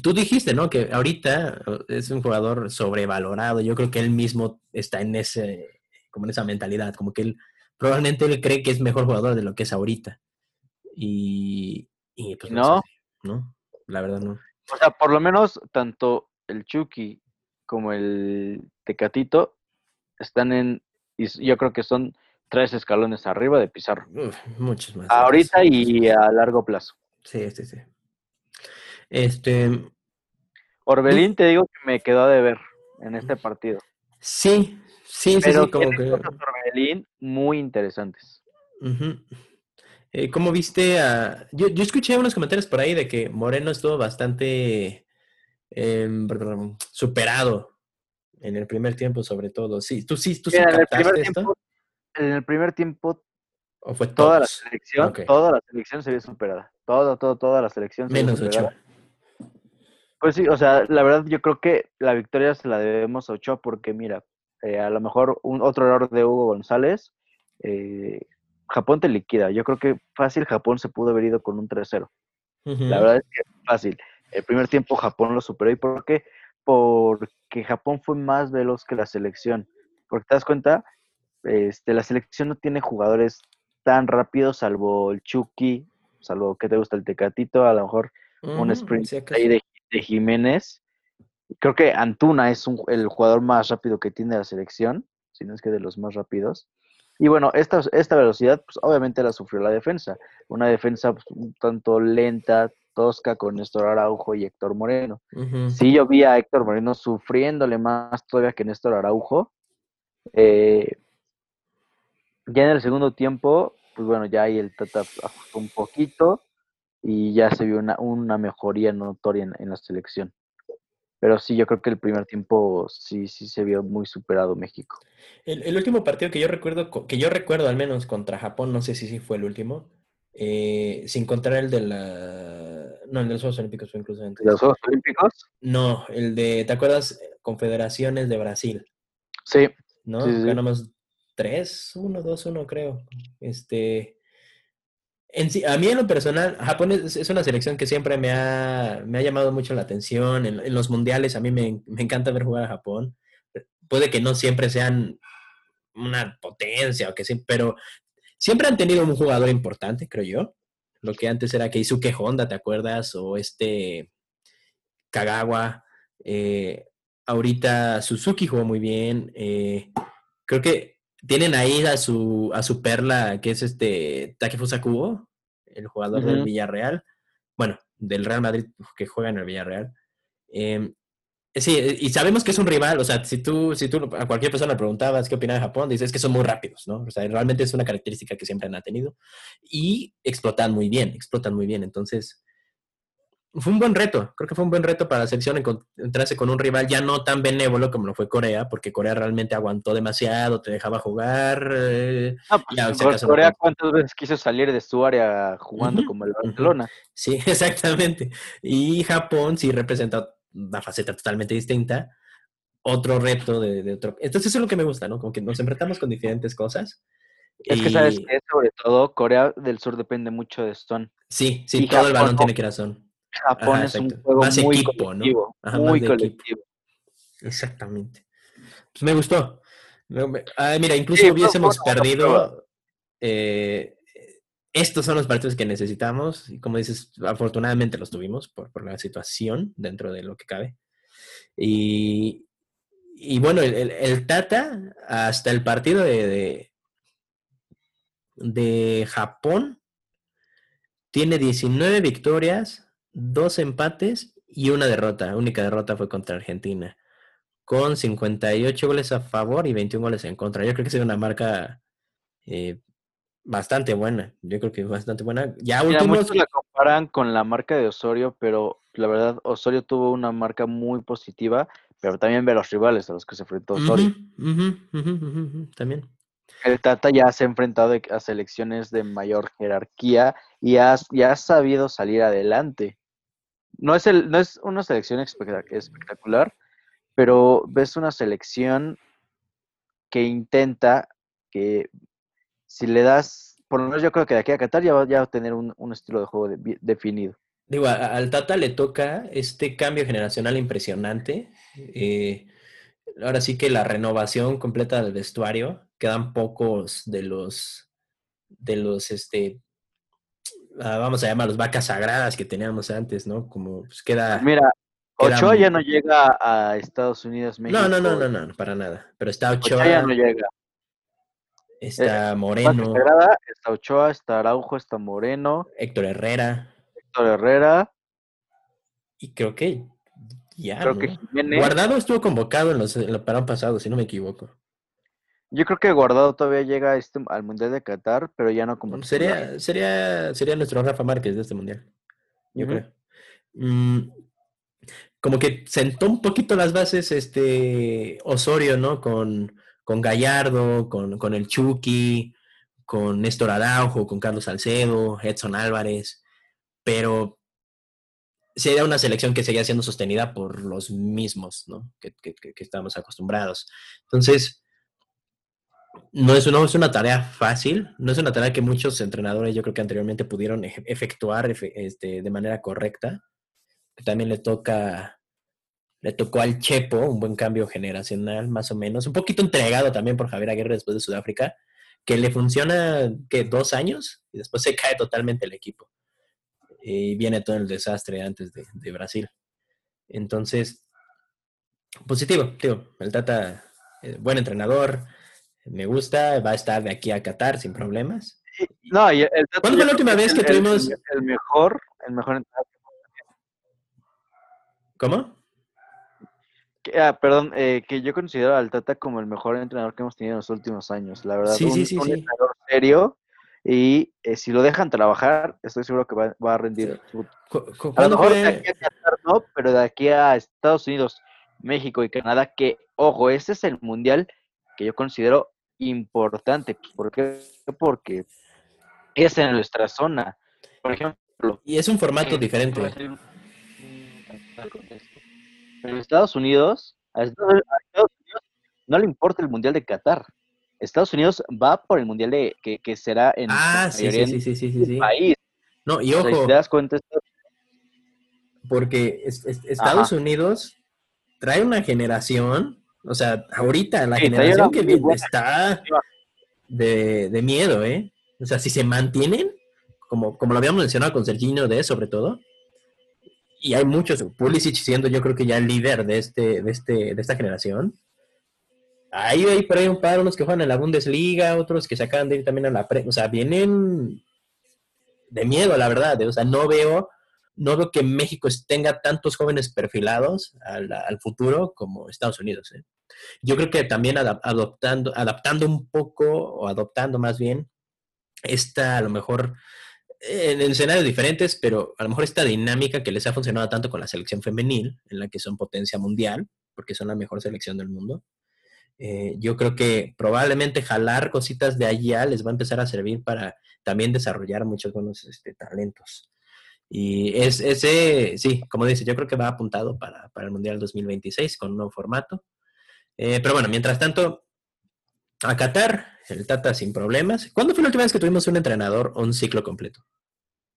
tú dijiste, ¿no? Que ahorita es un jugador sobrevalorado. Yo creo que él mismo está en ese, como en esa mentalidad, como que él probablemente él cree que es mejor jugador de lo que es ahorita. Y, y pues no, sé, ¿no? La verdad no. O sea, por lo menos tanto el Chucky como el Tecatito están en y yo creo que son tres escalones arriba de Pizarro. muchos más. Ahorita y a largo plazo. Sí, sí, sí. Este. Orbelín, te digo que me quedó de ver en este partido. Sí, sí, sí, sí, como que. Orbelín muy interesantes. Eh, ¿Cómo viste a.? Yo, yo escuché unos comentarios por ahí de que Moreno estuvo bastante em, superado en el primer tiempo, sobre todo. Sí, tú sí, tú sí en el primer Tiempo, en el primer tiempo, ¿O fue toda la selección, toda la selección se vio superada. Todo, todo, toda la selección se Menos Ochoa. Pues sí, o sea, la verdad yo creo que la victoria se la debemos a Ochoa porque, mira, eh, a lo mejor un otro error de Hugo González, eh, Japón te liquida. Yo creo que fácil Japón se pudo haber ido con un 3-0. La verdad es que fácil. El primer tiempo Japón lo superó. ¿Y por qué? Porque Japón fue más veloz que la selección. Porque te das cuenta, este, la selección no tiene jugadores tan rápidos, salvo el Chucky, salvo que te gusta el Tecatito, a lo mejor un sprint ahí de, Jiménez. Creo que Antuna es el jugador más rápido que tiene la selección, si no es que de los más rápidos. Y bueno, esta, esta velocidad, pues obviamente la sufrió la defensa. Una defensa pues, un tanto lenta, tosca con Néstor Araujo y Héctor Moreno. Sí, yo vi a Héctor Moreno sufriéndole más todavía que Néstor Araujo. Eh, ya en el segundo tiempo, pues bueno, ya ahí el Tata ajustó un poquito y ya se vio una, una mejoría notoria en, la selección. Pero sí, yo creo que el primer tiempo sí, sí se vio muy superado México. El, último partido que yo recuerdo, que yo recuerdo al menos contra Japón, no sé si sí fue el último, eh, sin contar el de la... No, el de los Juegos Olímpicos fue incluso antes. ¿Los Juegos Olímpicos? No, el de, ¿te acuerdas? Confederaciones de Brasil. Sí. ¿No? Ganamos 3-1, 2-1 creo. Este... En a mí en lo personal, Japón es, una selección que siempre me ha, me ha llamado mucho la atención. En, los mundiales a mí me, me, encanta ver jugar a Japón. Puede que no siempre sean una potencia o que sí, pero Siempre han tenido un jugador importante, creo yo. Lo que antes era Keisuke Honda, ¿te acuerdas? O este Kagawa. Eh, ahorita Suzuki jugó muy bien. Eh, creo que tienen ahí a su, a su perla, que es este Takefusa Kubo, el jugador del Villarreal. Bueno, del Real Madrid que juega en el Villarreal. Eh, Sí, y sabemos que es un rival, o sea, si tú, si tú a cualquier persona le preguntabas qué opina de Japón, dices que son muy rápidos, ¿no? O sea, realmente es una característica que siempre han tenido. Y explotan muy bien, explotan muy bien. Entonces, fue un buen reto, creo que fue un buen reto para la selección encontrarse con un rival ya no tan benévolo como lo fue Corea, porque Corea realmente aguantó demasiado, te dejaba jugar. Eh, pues, Corea cuántas veces quiso salir de su área jugando como el Barcelona. Sí, [LAUGHS] exactamente. Y Japón sí representa una faceta totalmente distinta, otro reto de, otro... Entonces eso es lo que me gusta, ¿no? Como que nos enfrentamos con diferentes cosas. Es que sabes que sobre todo Corea del Sur depende mucho de Son. Sí, sí, todo el balón tiene que Son. Japón es un juego más muy equipo, ¿no? muy colectivo. Exactamente. Pues me gustó. mira, incluso hubiésemos perdido. Eh, estos son los partidos que necesitamos y como dices, afortunadamente los tuvimos por, la situación dentro de lo que cabe. Y, bueno, el, Tata hasta el partido de, de, Japón tiene 19 victorias, dos empates y una derrota. La única derrota fue contra Argentina, con 58 goles a favor y 21 goles en contra. Yo creo que es una marca eh, bastante buena. Yo creo que bastante buena. Ya muchos la comparan con la marca de Osorio, pero la verdad Osorio tuvo una marca muy positiva, pero también ve los rivales a los que se enfrentó Osorio. también. El Tata ya se ha enfrentado a selecciones de mayor jerarquía y ha, ha sabido salir adelante. No es, el, no es una selección espectacular, pero ves una selección que intenta que si le das, por lo menos yo creo que de aquí a Qatar ya va, a tener un, estilo de juego definido. Digo, al Tata le toca este cambio generacional impresionante. Eh, ahora sí que la renovación completa del vestuario, quedan pocos de los, de los, este, ah, vamos a llamar los vacas sagradas que teníamos antes, ¿no? Como pues queda... Mira, Ochoa ya no llega a Estados Unidos, México. No, no, no, no, no, para nada. Pero está Ochoa. Ochoa ya no llega. Está Moreno. está Ochoa, está Araujo, está Moreno. Héctor Herrera. Héctor Herrera. Y creo que ya. Creo que Guardado estuvo convocado en, los, en el parón pasado, si no me equivoco. Yo creo que Guardado todavía llega este, al Mundial de Qatar, pero ya no como. Sería, sería, sería nuestro Rafa Márquez de este Mundial. Yo creo. Mm, como que sentó un poquito las bases este Osorio, ¿no? Con, con Gallardo, con, con el Chucky, con Néstor Araujo, con Carlos Salcedo, Edson Álvarez, pero sería una selección que seguía siendo sostenida por los mismos, ¿no? Que, que, que estamos acostumbrados. Entonces, no es, es una tarea fácil, no es una tarea que muchos entrenadores yo creo que anteriormente pudieron efectuar este, de manera correcta. También le toca, le tocó al Chepo un buen cambio generacional, más o menos, un poquito entregado también por Javier Aguirre después de Sudáfrica, que le funciona, que dos años y después se cae totalmente el equipo. Y viene todo el desastre antes de, de Brasil. Entonces, positivo, tío, el Tata, eh, buen entrenador, me gusta, va a estar de aquí a Qatar sin problemas. No, el, ¿Cuándo fue la última vez que tuvimos el, mejor, el mejor entrenador? ¿Cómo? Ah, perdón, eh, que yo considero al Tata como el mejor entrenador que hemos tenido en los últimos años, la verdad. Sí, un, sí, sí, un entrenador serio y eh, si lo dejan trabajar, estoy seguro que va, a rendir. A lo mejor de aquí a Qatar no, pero de aquí a Estados Unidos, México y Canadá, que, ojo, ese es el mundial que yo considero importante. ¿Por qué? Porque es en nuestra zona. Por ejemplo. Y es un formato diferente. En Estados Unidos, a Estados Unidos no le importa el Mundial de Qatar. Estados Unidos va por el Mundial de que, que será en ah, sí, sí, sí, sí, país. No, y ojo. te das cuenta, porque Estados Unidos trae una generación o sea, ahorita la generación que viene está de, miedo, ¿eh? O sea, si se mantienen, como, como lo habíamos mencionado con Serginho de sobre todo, y hay muchos, Pulisic siendo yo creo que ya el líder de este, de este, de esta generación. Ahí hay por ahí un par, unos que juegan en la Bundesliga, otros que se acaban de ir también a la pre, o sea, vienen de miedo, la verdad, ¿eh? o sea, no veo no veo que México tenga tantos jóvenes perfilados al, futuro como Estados Unidos. ¿eh? Yo creo que también adoptando, adaptando un poco, o adoptando más bien, esta a lo mejor en escenarios diferentes, pero a lo mejor esta dinámica que les ha funcionado tanto con la selección femenil, en la que son potencia mundial, porque son la mejor selección del mundo. Eh, yo creo que probablemente jalar cositas de allá les va a empezar a servir para también desarrollar muchos buenos este, talentos. Y es, ese, sí, como dice, yo creo que va apuntado para, el Mundial 2026 con un nuevo formato. Eh, pero bueno, mientras tanto, a Qatar, el Tata sin problemas. ¿Cuándo fue la última vez que tuvimos un entrenador o un ciclo completo?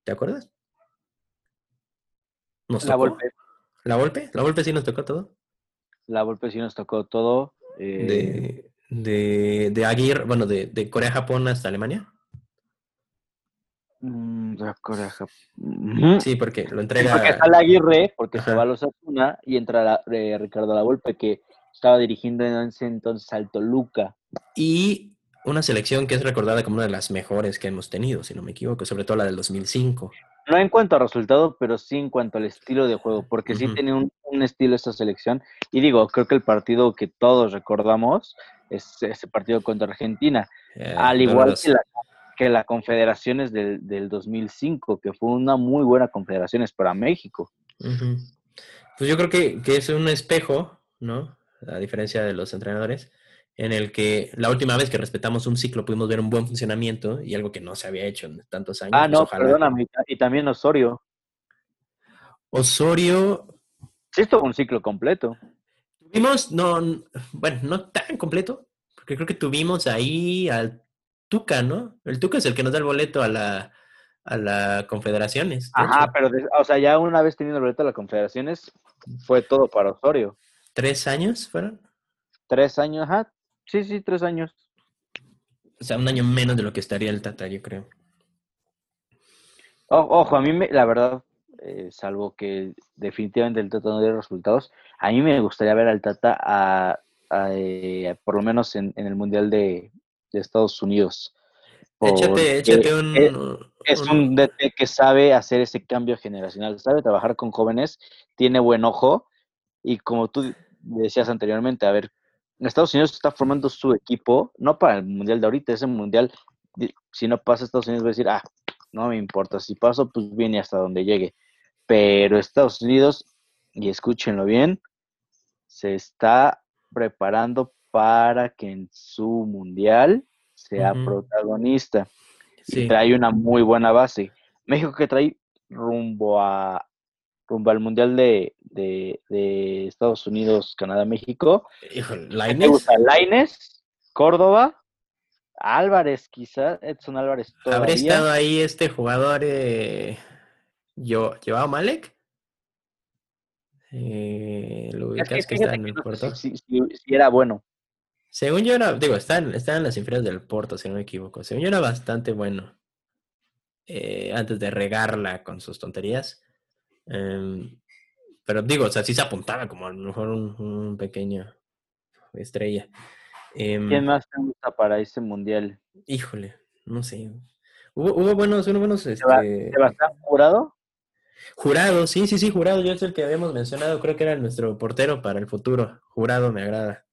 ¿Te acuerdas? la Volpe. ¿La Volpe? ¿La Volpe sí nos tocó todo? La Volpe sí nos tocó todo. Eh, de, de, Aguirre, bueno, de, de Corea-Japón hasta Alemania. Mm, sí, porque lo entrega. porque está la Aguirre, porque se va a los Asuna y entra la, eh, Ricardo Lavolpe, que estaba dirigiendo en ese entonces al Toluca. Y una selección que es recordada como una de las mejores que hemos tenido, si no me equivoco, sobre todo la del 2005. No en cuanto a resultado, pero sí en cuanto al estilo de juego, porque sí tenía un, estilo esta selección. Y digo, creo que el partido que todos recordamos es ese partido contra Argentina. Eh, al igual que la que la Confederaciones del, del 2005, que fue una muy buena Confederaciones para México. Pues yo creo que, que, es un espejo, ¿no? A diferencia de los entrenadores, en el que la última vez que respetamos un ciclo pudimos ver un buen funcionamiento y algo que no se había hecho en tantos años. Ah, pues no, perdóname, y también Osorio. Osorio. Sí, esto un ciclo completo. Tuvimos, no, bueno, no tan completo, porque creo que tuvimos ahí al Tuca, ¿no? El Tuca es el que nos da el boleto a la, a la Confederaciones. Ajá, pero, o sea, ya una vez teniendo el boleto a la Confederaciones, fue todo para Osorio. ¿Tres años fueron? Tres años, ajá. Sí, sí, tres años. O sea, un año menos de lo que estaría el Tata, yo creo. ojo, a mí, me, la verdad, eh, salvo que definitivamente el Tata no dio resultados, a mí me gustaría ver al Tata a, eh, por lo menos en, el Mundial de, de Estados Unidos. Échate, échate un, es, es un- un DT que sabe hacer ese cambio generacional, sabe trabajar con jóvenes, tiene buen ojo y como tú decías anteriormente, a ver, Estados Unidos está formando su equipo, no para el mundial de ahorita, ese mundial, di- si no pasa Estados Unidos va a decir, ah, no me importa, si paso, pues viene hasta donde llegue. Pero Estados Unidos, y escúchenlo bien, se está preparando para que en su mundial sea protagonista y trae una muy buena base. México que trae rumbo a rumbo al mundial de, de, de Estados Unidos, Canadá, México. Híjole, ¿Qué te Lainez, gusta? Lainez, Córdoba, Álvarez quizás, Edson Álvarez ¿Habrá todavía. estado ahí este jugador eh, Yo, Joao Malek? Eh, lo Es que ubicas que está en que el sé Porto. si, si- si era bueno. Según yo era, digo, está en, está en las inferiores del Porto, si no me equivoco. Según yo era bastante bueno. eh, antes de regarla con sus tonterías. Pero digo, o sea, sí se apuntaba como a lo mejor un, un pequeño estrella. Em, ¿Quién más te gusta para ese mundial? híjole, no sé. Hubo, hubo buenos, hubo buenos este, ¿Sebastián Jurado? Jurado, sí, sí, sí, Jurado, yo es el que habíamos mencionado, creo que era nuestro portero para el futuro. Jurado me agrada.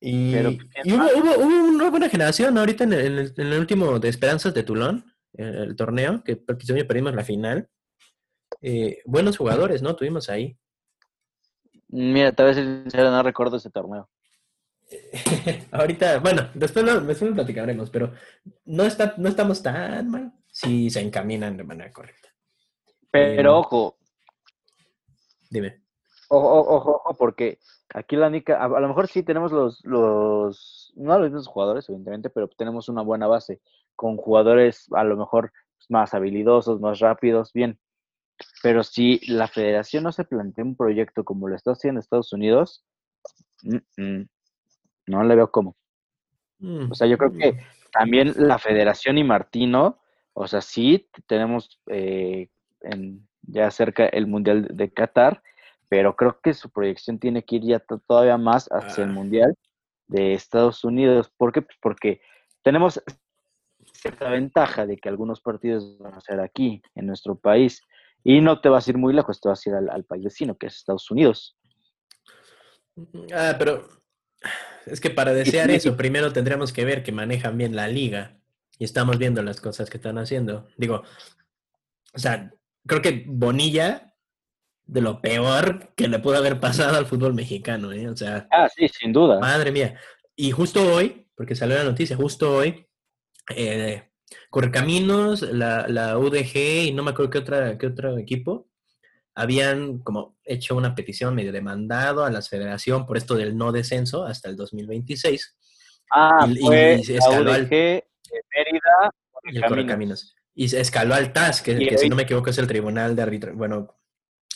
Y, Pero, ¿quién y hubo, hubo, hubo una buena generación ahorita en el, en el- último de Esperanzas de Tulón, el, el torneo, que según yo perdimos la final. Eh, buenos jugadores, ¿no? Tuvimos ahí. Mira, tal vez sincero, no recuerdo ese torneo. [LAUGHS] ahorita, bueno, después lo, después lo platicaremos, pero no, está, no estamos tan mal si se encaminan de manera correcta. Pero Eh, ojo, Dime. ojo, ojo, ojo, porque aquí la única, a, a lo mejor sí tenemos los, los, no los mismos jugadores, evidentemente, pero tenemos una buena base, con jugadores a lo mejor más habilidosos, más rápidos, bien. Pero si la federación no se plantea un proyecto como lo está haciendo Estados Unidos, mm, mm, no le veo cómo. Mm, O sea, yo creo que también la federación y Martino, o sea, sí tenemos eh, en- ya cerca el Mundial de Qatar, pero creo que su proyección tiene que ir ya to- todavía más hacia el Ah. Mundial de Estados Unidos. ¿Por qué? Pues porque tenemos cierta ventaja de que algunos partidos van a ser aquí, en nuestro país, y no te vas a ir muy lejos, te vas a ir al, al país vecino, que es Estados Unidos. Ah, pero es que para desear sí. eso, primero tendríamos que ver que manejan bien la liga. Y estamos viendo las cosas que están haciendo. Digo, o sea, creo que Bonilla, de lo peor que le pudo haber pasado al fútbol mexicano, ¿eh? O sea, Ah, sí, sin duda. madre mía. Y justo hoy, porque salió la noticia, justo hoy, eh, Correcaminos, la, la UDG y no me acuerdo qué, otra, qué otro equipo, habían como hecho una petición medio demandado a la federación por esto del no descenso hasta el 2026 Ah, y- fue y la escaló al- UDG de Mérida, y el Correcaminos. Y se escaló al TAS, que, si no me equivoco es el Tribunal de Arbitro, bueno,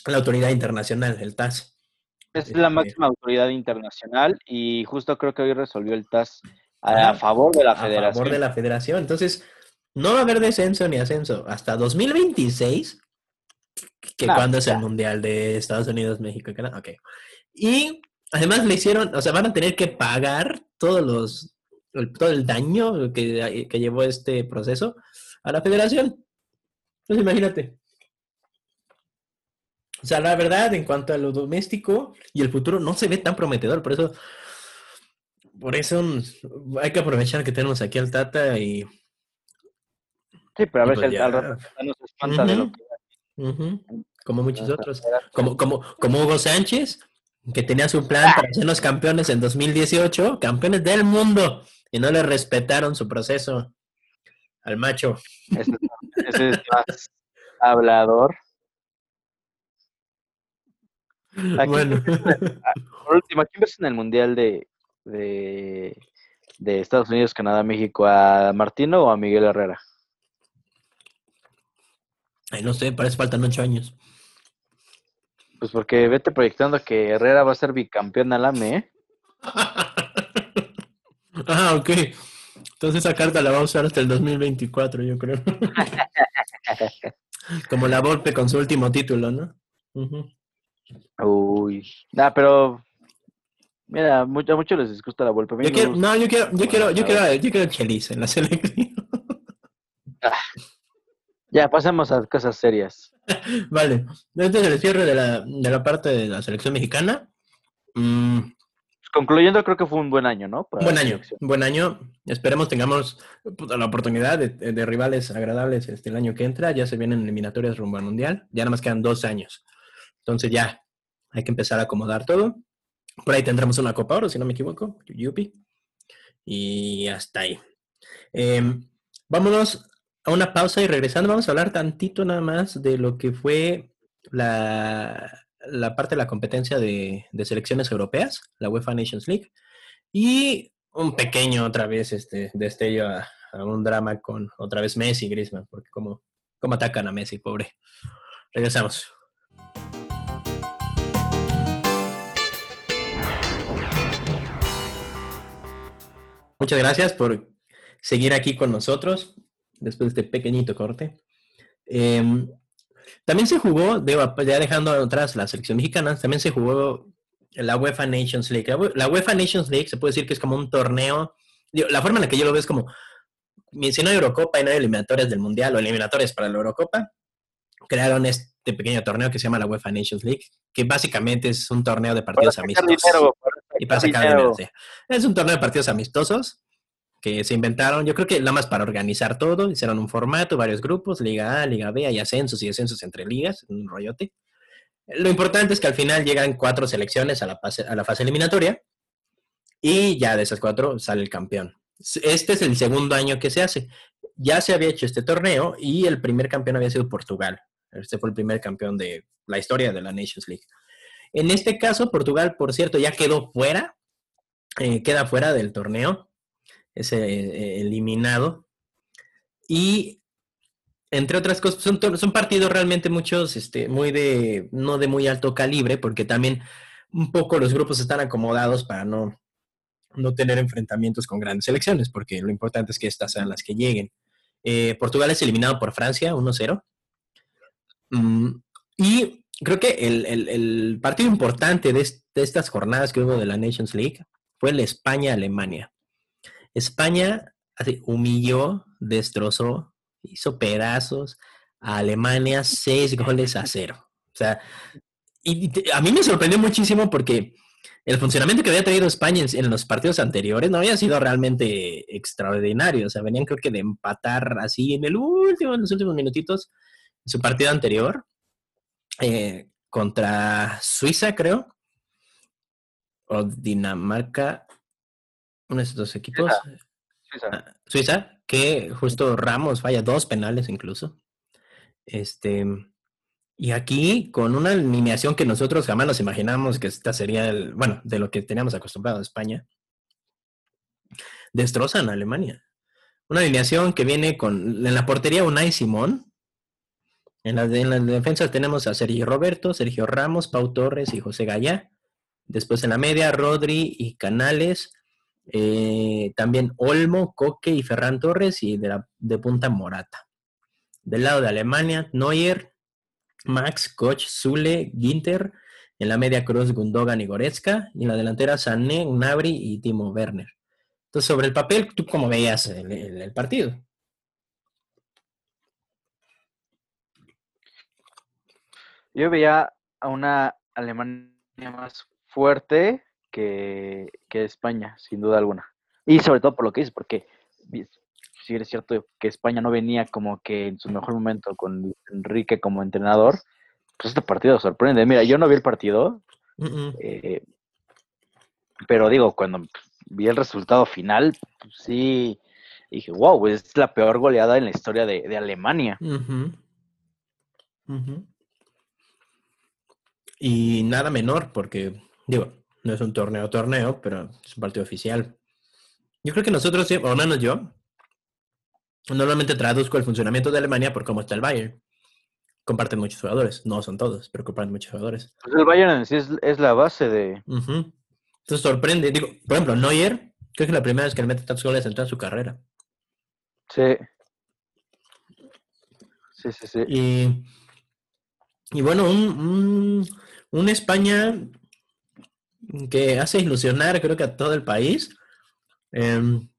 la autoridad internacional, el TAS. Es la Este, máxima autoridad internacional y justo creo que hoy resolvió el TAS a, a favor de la a federación. favor de la federación. Entonces, no va a haber descenso ni ascenso hasta 2026, que cuando es el. Mundial de Estados Unidos, México y Canadá. Ok. Y además le hicieron, o sea, van a tener que pagar todos los, el- todo el daño que, que llevó este proceso a la federación. Entonces, imagínate. O sea, la verdad, en cuanto a lo doméstico y el futuro, no se ve tan prometedor. Por eso, por eso hay que aprovechar que tenemos aquí al Tata y, Sí, pero a ver pues al- rato no se espanta de lo que Ujú, como muchos otros. Como, como, como Hugo Sánchez, que tenía su plan para hacernos campeones en 2018, campeones del mundo, y no le respetaron su proceso al macho. Ese, ese es más hablador. Aquí Bueno, Por último, ¿a quién ves en el Mundial de, de, de Estados Unidos, Canadá, México? ¿A Martino o a Miguel Herrera? Ay, no sé, parece faltan ocho años. Pues porque vete proyectando que Herrera va a ser bicampeón al AME, ¿eh? [LAUGHS] ah, ok. Entonces esa carta la va a usar hasta el 2024, yo creo. [LAUGHS] Como la Volpe con su último título, ¿no? Uy. Ah, pero Mira, mucho, a muchos les disgusta la vuelta. Yo quiero, no, yo quiero, yo quiero, yo quiero, yo quiero Chelis en la selección. [LAUGHS] Ya, pasemos a cosas serias. [LAUGHS] vale. Este es el cierre de la, de la parte de la selección mexicana. Mm. Concluyendo, creo que fue un buen año, ¿no? buen año, buen año. Esperemos tengamos la oportunidad de, rivales agradables este, el año que entra. Ya se vienen eliminatorias rumbo al Mundial. Ya nada más quedan dos años. Entonces ya hay que empezar a acomodar todo. Por ahí tendremos una Copa Oro, si no me equivoco. Yupi. Y hasta ahí. Em, vámonos a una pausa y regresando vamos a hablar tantito nada más de lo que fue la, la parte de la competencia de, selecciones europeas, la UEFA Nations League, y un pequeño otra vez este destello a, un drama con otra vez Messi y Griezmann, porque como, como atacan a Messi, pobre. Regresamos. Muchas gracias por seguir aquí con nosotros después de este pequeñito corte. Em, también se jugó, ya dejando atrás la selección mexicana, también se jugó la UEFA Nations League. La UEFA Nations League se puede decir que es como un torneo. La forma en la que yo lo veo es como, si no hay Eurocopa y no hay eliminatorias del Mundial o eliminatorias para la Eurocopa, crearon este pequeño torneo que se llama la UEFA Nations League, que básicamente es un torneo de partidos amistosos. y para sacar Es un torneo de partidos amistosos se inventaron, yo creo que nada más para organizar todo, hicieron un formato, varios grupos, Liga A, Liga B, hay ascensos y descensos entre ligas, un rollote. Lo importante es que al final llegan cuatro selecciones a la fase, a la fase eliminatoria y ya de esas cuatro sale el campeón. Este es el segundo año que se hace. Ya se había hecho este torneo y el primer campeón había sido Portugal. Este fue el primer campeón de la historia de la Nations League. En este caso, Portugal, por cierto, ya quedó fuera, eh, queda fuera del torneo es eh, eliminado. Y entre otras cosas, son, son partidos realmente muchos, este, muy de, no de muy alto calibre, porque también un poco los grupos están acomodados para no, no tener enfrentamientos con grandes selecciones, porque lo importante es que estas sean las que lleguen. Eh, Portugal es eliminado por Francia 1-0. Mm, y creo que el, partido importante de, de, estas jornadas que hubo de la Nations League fue el España-Alemania. España humilló, destrozó, hizo pedazos a Alemania seis goles a cero. O sea, y a mí me sorprendió muchísimo porque el funcionamiento que había traído España en, los partidos anteriores no había sido realmente extraordinario. O sea, venían creo que de empatar así en el último, en los últimos minutitos, en su partido anterior, eh, contra Suiza, creo, o Dinamarca, uno de esos dos equipos. Ah, Suiza. que justo Ramos falla dos penales incluso. Este, y aquí, con una alineación que nosotros jamás nos imaginamos que esta sería el, bueno, de lo que teníamos acostumbrado a España, destrozan a Alemania. Una alineación que viene con, en la portería Unai Simón, en la, en la defensa tenemos a Sergio Roberto, Sergio Ramos, Pau Torres y José Gallá. Después en la media, Rodri y Canales, eh, también Olmo, Coque y Ferran Torres y de, la, de punta Morata. Del lado de Alemania, Neuer, Max, Koch, Zule, Ginter. En la media cruz, Gundogan y Goretzka. Y en la delantera, Sané, Unabri y Timo Werner. Entonces, sobre el papel, ¿tú cómo veías el, partido? Yo veía a una Alemania más fuerte, que, España, sin duda alguna. Y sobre todo por lo que dices, porque si es cierto que España no venía como que en su mejor momento con Enrique como entrenador, pues este partido sorprende. Mira, yo no vi el partido, eh, pero digo, cuando vi el resultado final, pues sí, dije, wow, es la peor goleada en la historia de, Alemania. Y nada menor, porque, digo, no es un torneo torneo, pero es un partido oficial. Yo creo que nosotros, o menos yo, normalmente traduzco el funcionamiento de Alemania por cómo está el Bayern. Comparten muchos jugadores, no son todos, pero comparten muchos jugadores. Pues el Bayern en sí es, la base de... Entonces sorprende. Digo, por ejemplo, Neuer, creo que es la primera vez que le mete tantos goles en toda su carrera. Sí. Sí, sí, sí. Y, y bueno, un, un, un España que hace ilusionar creo que a todo el país. Em,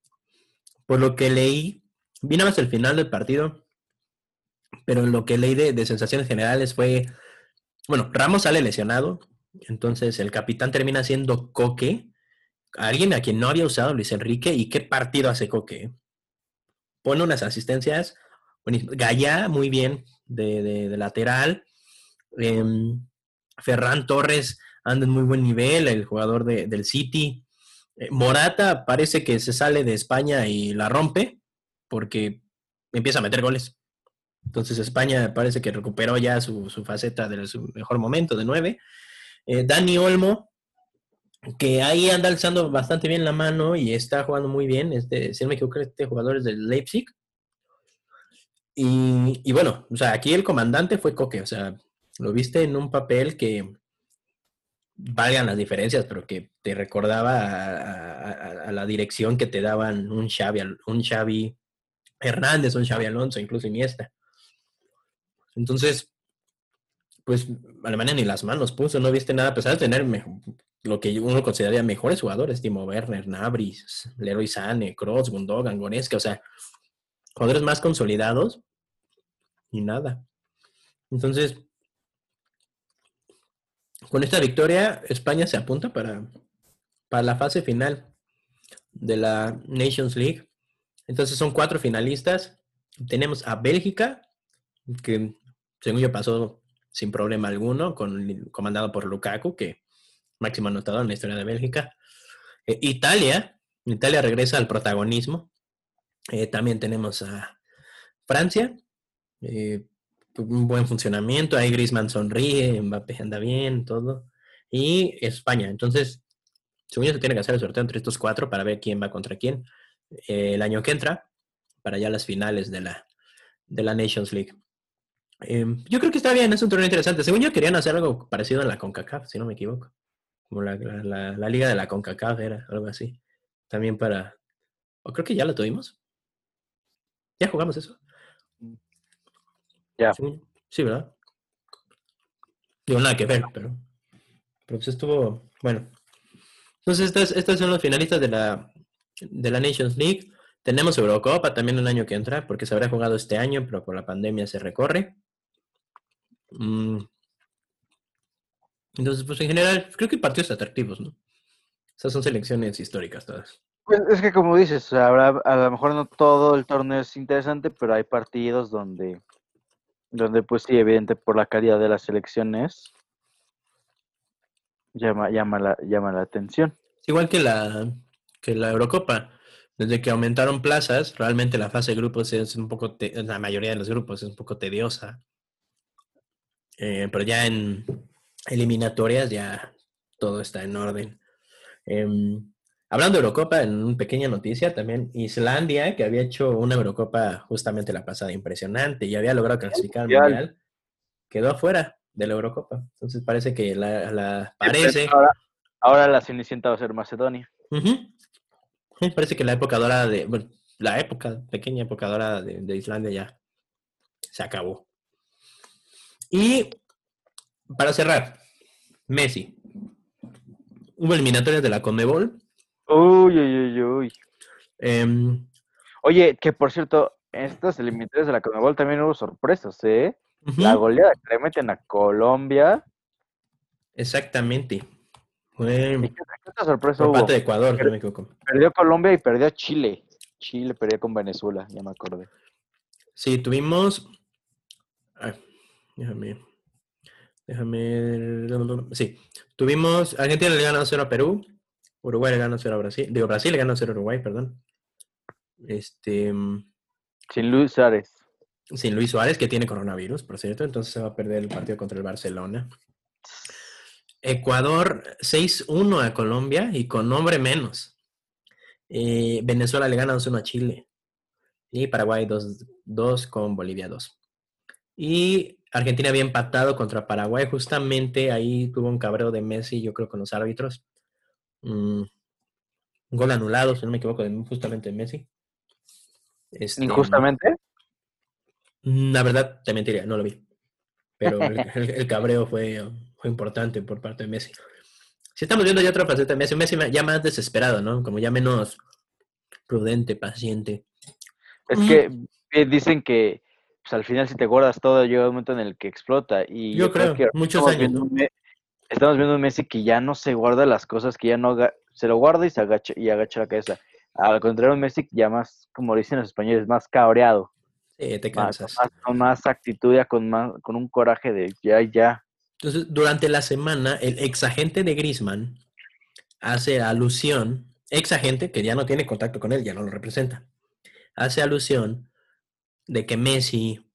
por lo que leí, vino hasta el final del partido, pero lo que leí de, de sensaciones generales fue, bueno, Ramos sale lesionado, entonces el capitán termina siendo Coque, alguien a quien no había usado Luis Enrique, y qué partido hace Coque. Pone unas asistencias, Gaya muy bien de, lateral, em, Ferran Torres anda en muy buen nivel, el jugador del City. Eh, Morata parece que se sale de España y la rompe porque empieza a meter goles. Entonces España parece que recuperó ya su, faceta de su mejor momento de nueve. Eh, Dani Olmo, que ahí anda alzando bastante bien la mano y está jugando muy bien. Este, si no me equivoco, este jugador es del Leipzig. Y, y, bueno, o sea, aquí el comandante fue Coque, o sea, lo viste en un papel que valgan las diferencias, pero que te recordaba a, la dirección que te daban un Xavi, un Xavi Hernández, un Xavi Alonso, incluso Iniesta. Entonces, pues Alemania ni las manos puso, no viste nada, a pesar de tener lo que uno consideraría mejores jugadores, Timo Werner, Nabris, Leroy Sane, Kroos, Gundogan, Goretzka, o sea, jugadores más consolidados y nada. Entonces, con esta victoria, España se apunta para, para la fase final de la Nations League. Entonces son cuatro finalistas. Tenemos a Bélgica, que según yo pasó sin problema alguno, con, comandado por Lukaku, que máximo anotador en la historia de Bélgica. Eh, Italia, Italia regresa al protagonismo. Eh, también tenemos a Francia, eh, un buen funcionamiento, ahí Griezmann sonríe, Mbappé anda bien, todo. Y España, entonces, según yo se tiene que hacer el sorteo entre estos cuatro para ver quién va contra quién el año que entra, para ya las finales de la, de la Nations League. Em, yo creo que está bien, es un torneo interesante. Según yo querían hacer algo parecido a la CONCACAF, si no me equivoco. Como la, la, liga de la CONCACAF era, algo así. También para... O creo que ya lo tuvimos. ¿Ya jugamos eso? Ya. Sí, ¿verdad? Digo, nada que ver, pero... Pero pues estuvo... Bueno. Entonces, estas, estas son los finalistas de la, de la Nations League. Tenemos Eurocopa también el año que entra, porque se habrá jugado este año, pero por la pandemia se recorre. Mm. Entonces, pues en general, creo que partidos atractivos, ¿no? Esas son selecciones históricas todas. Pues es que como dices, habrá, a lo mejor no todo el torneo es interesante, pero hay partidos donde, donde pues sí, evidente por la calidad de las selecciones, llama, llama, la, llama la atención. Igual que la, que la Eurocopa. Desde que aumentaron plazas, realmente la fase de grupos es un poco, la mayoría de los grupos es un poco tediosa. Eh, pero ya en eliminatorias ya todo está en orden. Em, hablando de Eurocopa, en una pequeña noticia también, Islandia, que había hecho una Eurocopa justamente la pasada impresionante y había logrado clasificar al Mundial, quedó afuera de la Eurocopa. Entonces parece que la, parece... Ahora, la Cenicienta va a ser Macedonia. parece que la época dorada de... Bueno, la época, pequeña época dorada de Islandia ya se acabó. Y para cerrar, Messi. Hubo eliminatorias de la Conmebol. Uy, uy, uy, uy. Em, Oye, que por cierto, en estas eliminatorias de la Conmebol también hubo sorpresas, ¿eh? La goleada que le meten a Colombia. Exactamente. Fue ¿Qué, sorpresa hubo? de Ecuador, no me equivoco. Perdió Colombia y perdió Chile. Chile perdió con Venezuela, ya me acordé. Sí, tuvimos Déjame. Déjame. Sí. Tuvimos. Argentina le ganó 0 a Perú. Uruguay le ganó 0 a Brasil. Digo, Brasil le ganó 0 a Uruguay, perdón. Este. Sin Luis Suárez. Sin Luis Suárez, que tiene coronavirus, por cierto. Entonces se va a perder el partido contra el Barcelona. Ecuador 6-1 a Colombia y con nombre menos. Eh, Venezuela le gana 2-1 a Chile. Y Paraguay 2 con Bolivia 2. Y Argentina había empatado contra Paraguay, justamente ahí tuvo un cabreo de Messi, yo creo, con los árbitros. Mm, un gol anulado, si no me equivoco, justamente de Messi. Este, ¿Injustamente? Mm, la verdad, te mentiría, no lo vi. Pero el, [LAUGHS] cabreo fue, fue importante por parte de Messi. Si estamos viendo ya otra faceta de Messi, Messi ya más desesperado, ¿no? Como ya menos prudente, paciente. Es que eh, dicen que pues, al final si te guardas todo llega un momento en el que explota. Y yo, creo, que muchos años. Estamos viendo un Messi que ya no se guarda las cosas, que ya no se lo guarda y se agacha y agacha la cabeza. Al contrario, un Messi ya más, como dicen los españoles, más cabreado. Sí, te cansas. con más actitud, ya con, más, con un coraje de ya, ya. Entonces, durante la semana, el ex agente de Grisman hace alusión, ex agente que ya no tiene contacto con él, ya no lo representa, hace alusión de que Messi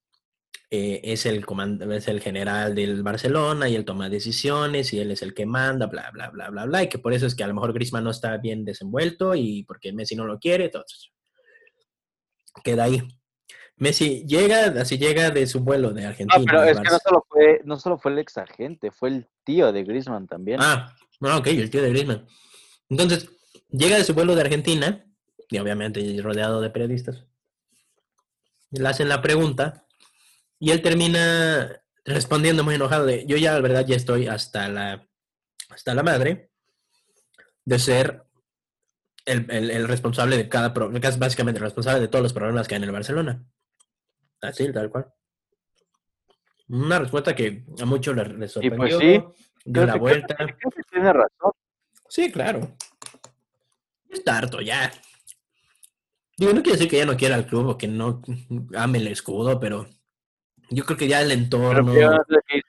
eh, es, el es el general del Barcelona y él toma decisiones y él es el que manda, bla, bla, bla, bla, bla, y que por eso es que a lo mejor Grisman no está bien desenvuelto y porque Messi no lo quiere, todo eso. Queda ahí. Messi llega, así llega de su vuelo de Argentina. No, pero es que no solo, fue, no solo fue el ex agente, fue el tío de Griezmann también. Ah, ok, el tío de Griezmann. Entonces, llega de su vuelo de Argentina, y obviamente rodeado de periodistas. Le hacen la pregunta, y él termina respondiendo muy enojado de, yo ya, la verdad, ya estoy hasta la, hasta la madre de ser el, el, responsable de cada, básicamente el responsable de todos los problemas que hay en el Barcelona. Así, tal cual. Una respuesta que a muchos les, sorprendió. pues sí. Dio la vuelta. tiene razón. Sí, claro. Está harto ya. Digo, no quiere decir que ya no quiera el club o que no ame el escudo, pero yo creo que ya el entorno. Pero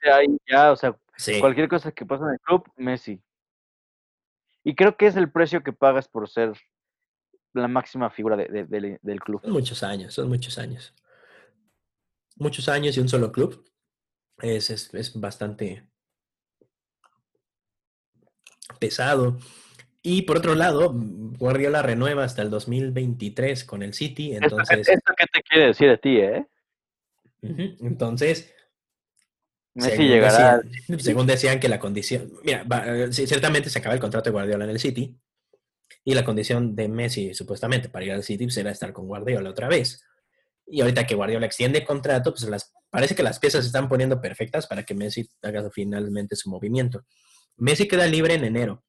ya, ya, o sea, cualquier cosa que pasa en el club, Messi. Y creo que es el precio que pagas por ser la máxima figura del club. Son muchos años, son muchos años muchos años y un solo club. Es, es, bastante pesado. Y por otro lado, Guardiola renueva hasta el 2023 con el City. Entonces, ¿Esto, qué te quiere decir de ti, eh? Entonces, Messi llegará. según decían que la condición. Mira, ciertamente se acaba el contrato de Guardiola en el City. Y la condición de Messi, supuestamente, para ir al City será estar con Guardiola otra vez. Y ahorita que Guardiola extiende el contrato, pues las, parece que las piezas se están poniendo perfectas para que Messi haga finalmente su movimiento. Messi queda libre en enero.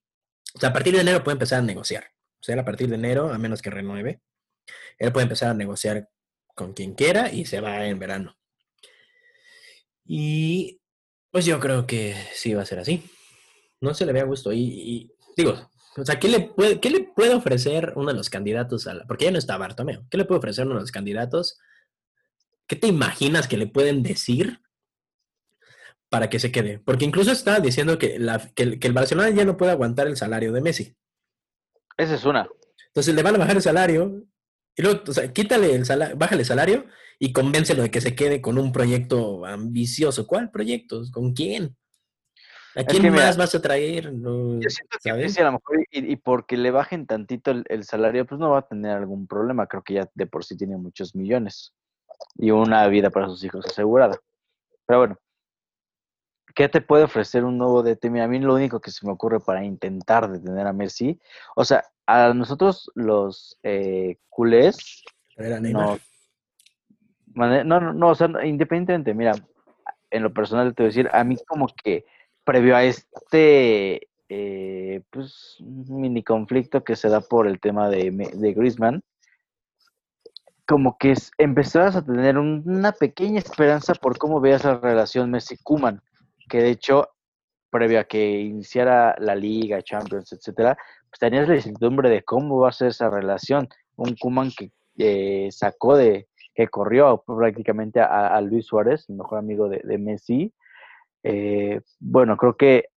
O sea, a partir de enero puede empezar a negociar. O sea, a partir de enero, a menos que renueve, él puede empezar a negociar con quien quiera y se va en verano. Y pues yo creo que sí va a ser así. No se le vea gusto. Y, y digo, o sea, ¿qué le, puede, ¿qué le puede ofrecer uno de los candidatos a la... Porque ya no está Bartomeo. ¿Qué le puede ofrecer uno de los candidatos? ¿Qué te imaginas que le pueden decir para que se quede? Porque incluso está diciendo que, el, Barcelona ya no puede aguantar el salario de Messi. Esa es una. Entonces le van a bajar el salario y luego, o sea, quítale el salario, bájale el salario y convéncelo de que se quede con un proyecto ambicioso. ¿Cuál proyecto? ¿Con quién? ¿A quién más vas a traer? No, yo siento que a lo mejor, y, porque le bajen tantito el, salario, pues no va a tener algún problema. Creo que ya de por sí tiene muchos millones y una vida para sus hijos asegurada. Pero bueno, ¿qué te puede ofrecer un nuevo DT? Mira, a mí lo único que se me ocurre para intentar detener a Messi, o sea, a nosotros los eh, culés. no, no, no, no, o sea, independientemente, mira, en lo personal te voy a decir, a mí como que previo a este eh, pues, mini conflicto que se da por el tema de, de Griezmann, como que empezabas a tener una pequeña esperanza por cómo veas la relación Messi-Kuman, que de hecho, previo a que iniciara la Liga, Champions, etcétera, pues tenías la incertidumbre de cómo va a ser esa relación. Un Kuman que eh, sacó de, que corrió prácticamente a, Luis Suárez, el mejor amigo de, de Messi, eh, bueno, creo que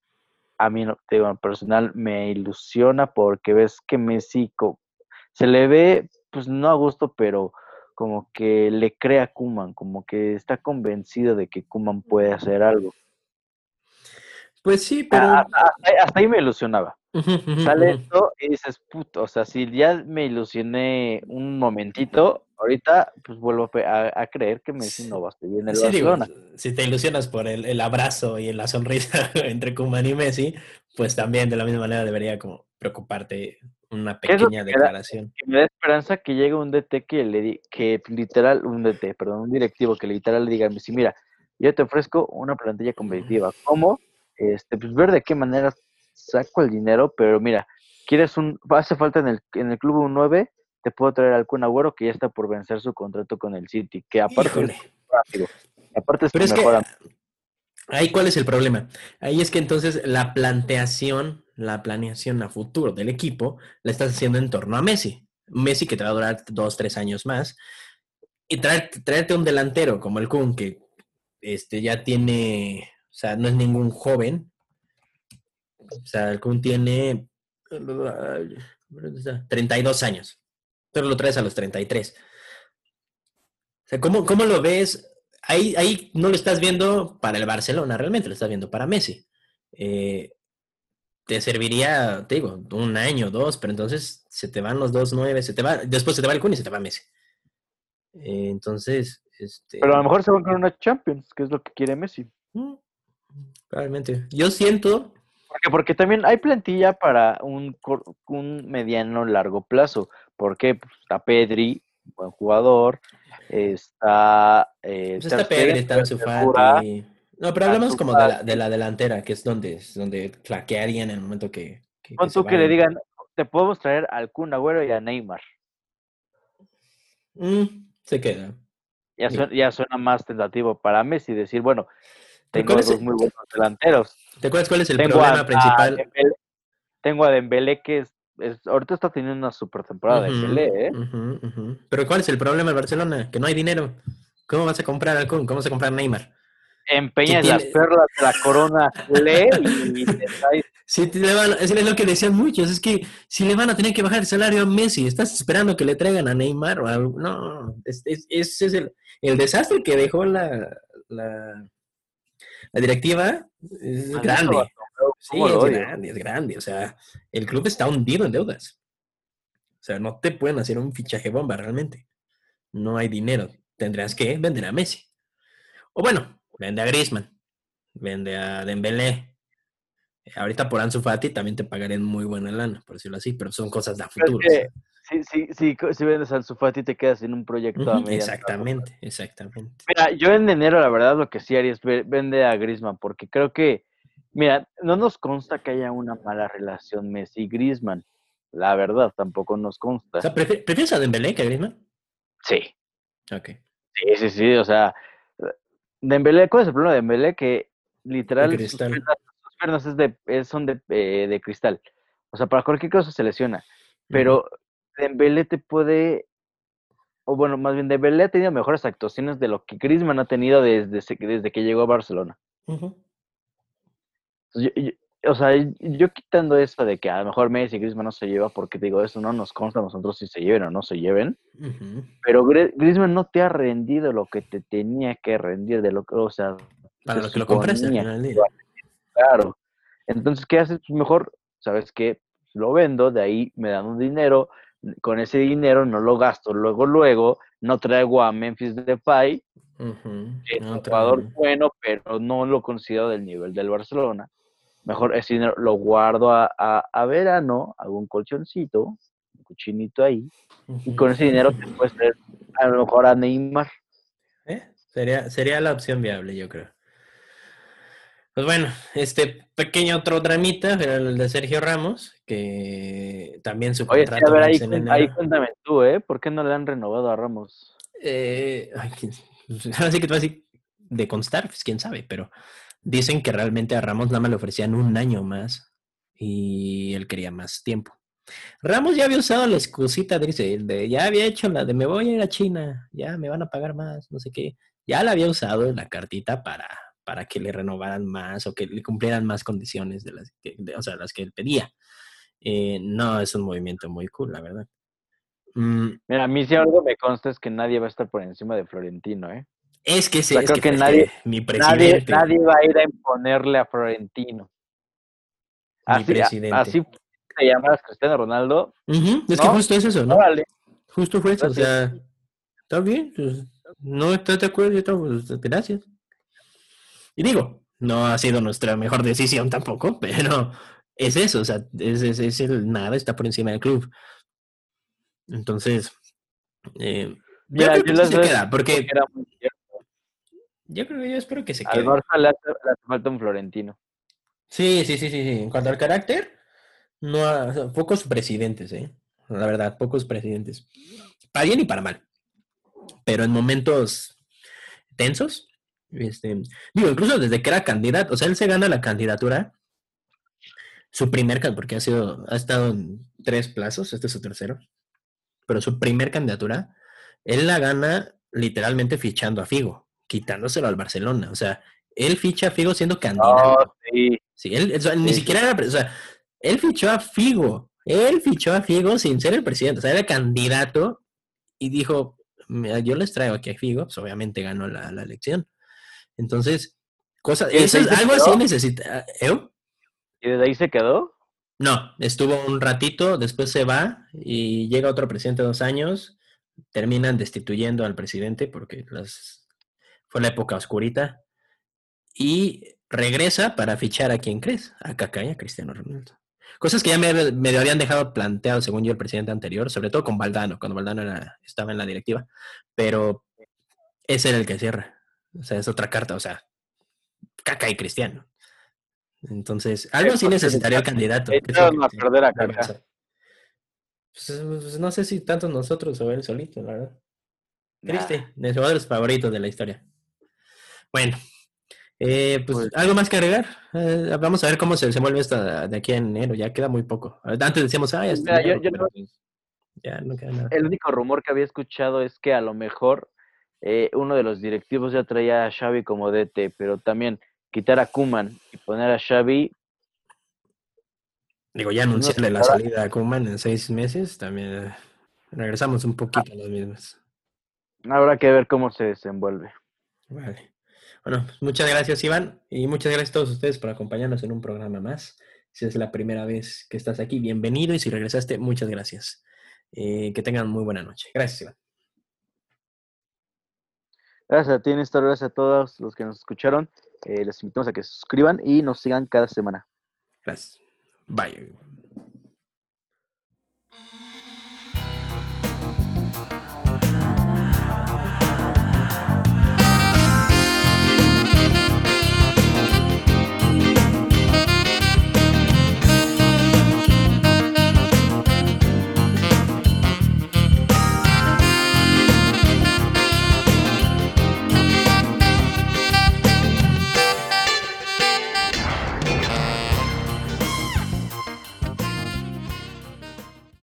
a mí, digo, personal, me ilusiona porque ves que Messi se le ve, pues no a gusto, pero como que le crea a Kuman, como que está convencido de que Kuman puede hacer algo. Pues sí, pero. hasta, ahí me ilusionaba. Sale esto y dices, puto, o sea, si ya me ilusioné un momentito, ahorita pues vuelvo a, creer que Messi no va a estar bien en el Barcelona. si te ilusionas por el, abrazo y la sonrisa [LAUGHS] entre Kuman y Messi, pues también de la misma manera debería como preocuparte una pequeña declaración. me da esperanza que llegue un DT que le di, que literal, un DT, perdón, un directivo que literal le diga a Messi, mira, yo te ofrezco una plantilla competitiva. ¿Cómo? Este, pues ver de qué manera saco el dinero, pero mira, quieres un, hace falta en el, en el club un 9, te puedo traer al Kun Agüero que ya está por vencer su contrato con el City, que aparte es rápido. Aparte es, pero es que, ahí cuál es el problema. Ahí es que entonces la planteación, la planeación a futuro del equipo la estás haciendo en torno a Messi. Messi que te va a durar dos, tres años más. Y traerte un delantero como el Kun, que este, ya tiene, o sea, no es ningún joven. O sea, el Kun tiene 32 años. Pero lo traes a los 33. O sea, ¿cómo, cómo lo ves? Ahí, ahí no lo estás viendo para el Barcelona, realmente lo estás viendo para Messi. Eh, te serviría, te digo, un año, dos, pero entonces se te van los dos nueve, se te va, después se te va el Kun y se te va Messi. Eh, entonces, este... Pero a lo mejor se van con una Champions, que es lo que quiere Messi. Mm, probablemente. Yo siento... Porque, porque también hay plantilla para un, un mediano largo plazo. Porque pues, está Pedri, buen jugador. Está... Eh, pues está Pedri, está Sufati. No, pero hablamos como de la, de la, delantera, que es donde, donde flaquearían en el momento que... que, tú que le digan, te podemos traer al Kun Agüero y a Neymar. Mm, se queda. Ya suena, ya suena, más tentativo para Messi decir, bueno, tengo dos muy buenos delanteros. ¿Te acuerdas cuál es el problema principal? tengo a Dembélé que es, ahorita está teniendo una super temporada de Dembélé, ¿eh? Pero ¿cuál es el problema en Barcelona? Que no hay dinero. ¿Cómo vas a comprar al Kun? ¿Cómo vas a comprar Neymar? empeñas las perlas de la corona [LAUGHS] lee y, Sí, es lo que decían muchos, es que si le van a tener que bajar el salario a Messi, estás esperando que le traigan a Neymar o algo. No, ese es, el, desastre que dejó la, la, directiva. Es grande. Sí, es grande, es grande. O sea, el club está hundido en deudas. O sea, no te pueden hacer un fichaje bomba realmente. No hay dinero. Tendrás que vender a Messi. O bueno, Vende a Griezmann, vende a Dembélé. Ahorita por Ansu Fati también te pagaré muy buena lana, por decirlo así, pero son cosas de futuro. Sí, sí, sí, si vendes a Ansu Fati te quedas en un proyecto a Exactamente, exactamente. Mira, yo en enero la verdad lo que sí haría es vende a Griezmann, porque creo que, mira, no nos consta que haya una mala relación Messi-Griezmann. La verdad, tampoco nos consta. O sea, ¿prefieres a Dembélé que a Griezmann? Sí. Ok. Sí, sí, sí, o sea, Dembélé, ¿cuál es el problema de Dembélé? Que literal sus piernas, es de, son de, eh, de, cristal. O sea, para cualquier cosa se lesiona. Pero Dembélé te puede, o bueno, más bien Dembélé ha tenido mejores actuaciones de lo que Griezmann ha tenido desde, desde que llegó a Barcelona. Yo, o sea, yo quitando eso de que a lo mejor Messi y Griezmann no se lleva, porque digo, eso no nos consta a nosotros si se lleven o no se lleven, pero Griezmann no te ha rendido lo que te tenía que rendir, de lo que, o sea... Para lo que lo compraste Claro. Entonces, ¿qué haces? Pues mejor, ¿sabes qué? Lo vendo, de ahí me dan un dinero, con ese dinero no lo gasto luego, luego, no traigo a Memphis Depay, uh es un jugador bueno, pero no lo considero del nivel del Barcelona mejor ese dinero lo guardo a, a, verano, hago un colchoncito, un cuchinito ahí, y con ese dinero te puedes traer a lo mejor a Neymar. ¿Eh? Sería, sería la opción viable, yo creo. Pues bueno, este pequeño otro dramita era el de Sergio Ramos, que también su contrato Oye, a ver, ahí, ahí, cuéntame tú, ¿eh? ¿Por qué no le han renovado a Ramos? Eh, [LAUGHS] ahora sí que te voy a decir de constar, pues quién sabe, pero Dicen que realmente a Ramos nada más le ofrecían un año más y él quería más tiempo. Ramos ya había usado la excusita, dice, de, ya había hecho la de me voy a ir a China, ya me van a pagar más, no sé qué. Ya la había usado la cartita para, para que le renovaran más o que le cumplieran más condiciones de las que, o sea, las que él pedía. Eh, no, es un movimiento muy cool, la verdad. Mm. Mira, a mí si algo me consta es que nadie va a estar por encima de Florentino, ¿eh? Es que, sí, es que, nadie, mi presidente. Nadie, va a ir a imponerle a Florentino. Así, mi presidente. así te llamas Cristiano Ronaldo. Es que justo es eso, ¿no? Justo fue eso, o sea, está bien, pues, no estás de acuerdo, pues, gracias. Y digo, no ha sido nuestra mejor decisión tampoco, [LAUGHS] pero es eso, o sea, es, es, el nada está por encima del club. Entonces, eh, yo creo que se queda, porque, yo creo que yo espero que se quede. Al Barça le hace, falta un Florentino. Sí, sí, sí, sí, sí. En cuanto al carácter, no pocos presidentes, ¿eh? La verdad, pocos presidentes. Para bien y para mal. Pero en momentos tensos, este, digo, incluso desde que era candidato, o sea, él se gana la candidatura, su primer, porque ha sido, ha estado en tres plazos, este es su tercero, pero su primer candidatura, él la gana literalmente fichando a Figo, quitándoselo al Barcelona, o sea, él ficha a Figo siendo candidato. sí. sí. él, ni siquiera era, o sea, él fichó a Figo, él fichó a Figo sin ser el presidente, o sea, era candidato y dijo, yo les traigo aquí a Figo, pues obviamente ganó la, elección. Entonces, cosa, eso es algo así necesita. ¿eh? ¿Y desde ahí se quedó? No, estuvo un ratito, después se va y llega otro presidente dos años, terminan destituyendo al presidente porque las, fue la época oscurita y regresa para fichar a quien crees, a Kaká y a Cristiano Ronaldo. Cosas que ya me, habían dejado planteado, según yo, el presidente anterior, sobre todo con Valdano, cuando Valdano estaba en la directiva. Pero ese era el que cierra. O sea, es otra carta, o sea, caca y cristiano. Entonces, algo sí necesitaría el candidato. a perder a pues, pues, no sé si tanto nosotros o él solito, la verdad. Triste, de los favoritos de la historia. Bueno, eh, pues, pues, algo más que agregar. Eh, vamos a ver cómo se, se mueve esta de aquí en enero. Ya queda muy poco. Antes decíamos, ah, ya, no, queda nada. El único rumor que había escuchado es que a lo mejor eh, uno de los directivos ya traía a Xavi como DT, pero también quitar a Kuman y poner a Xavi. Digo, ya anunciarle la salida a Kuman en seis meses, también regresamos un poquito a los mismos. Habrá que ver cómo se desenvuelve. Vale. Bueno, muchas gracias Iván y muchas gracias a todos ustedes por acompañarnos en un programa más. Si es la primera vez que estás aquí, bienvenido y si regresaste, muchas gracias. Eh, que tengan muy buena noche. Gracias Iván. Gracias a ti, Néstor. Gracias a todos los que nos escucharon. Eh, les invitamos a que se suscriban y nos sigan cada semana. Gracias. Bye.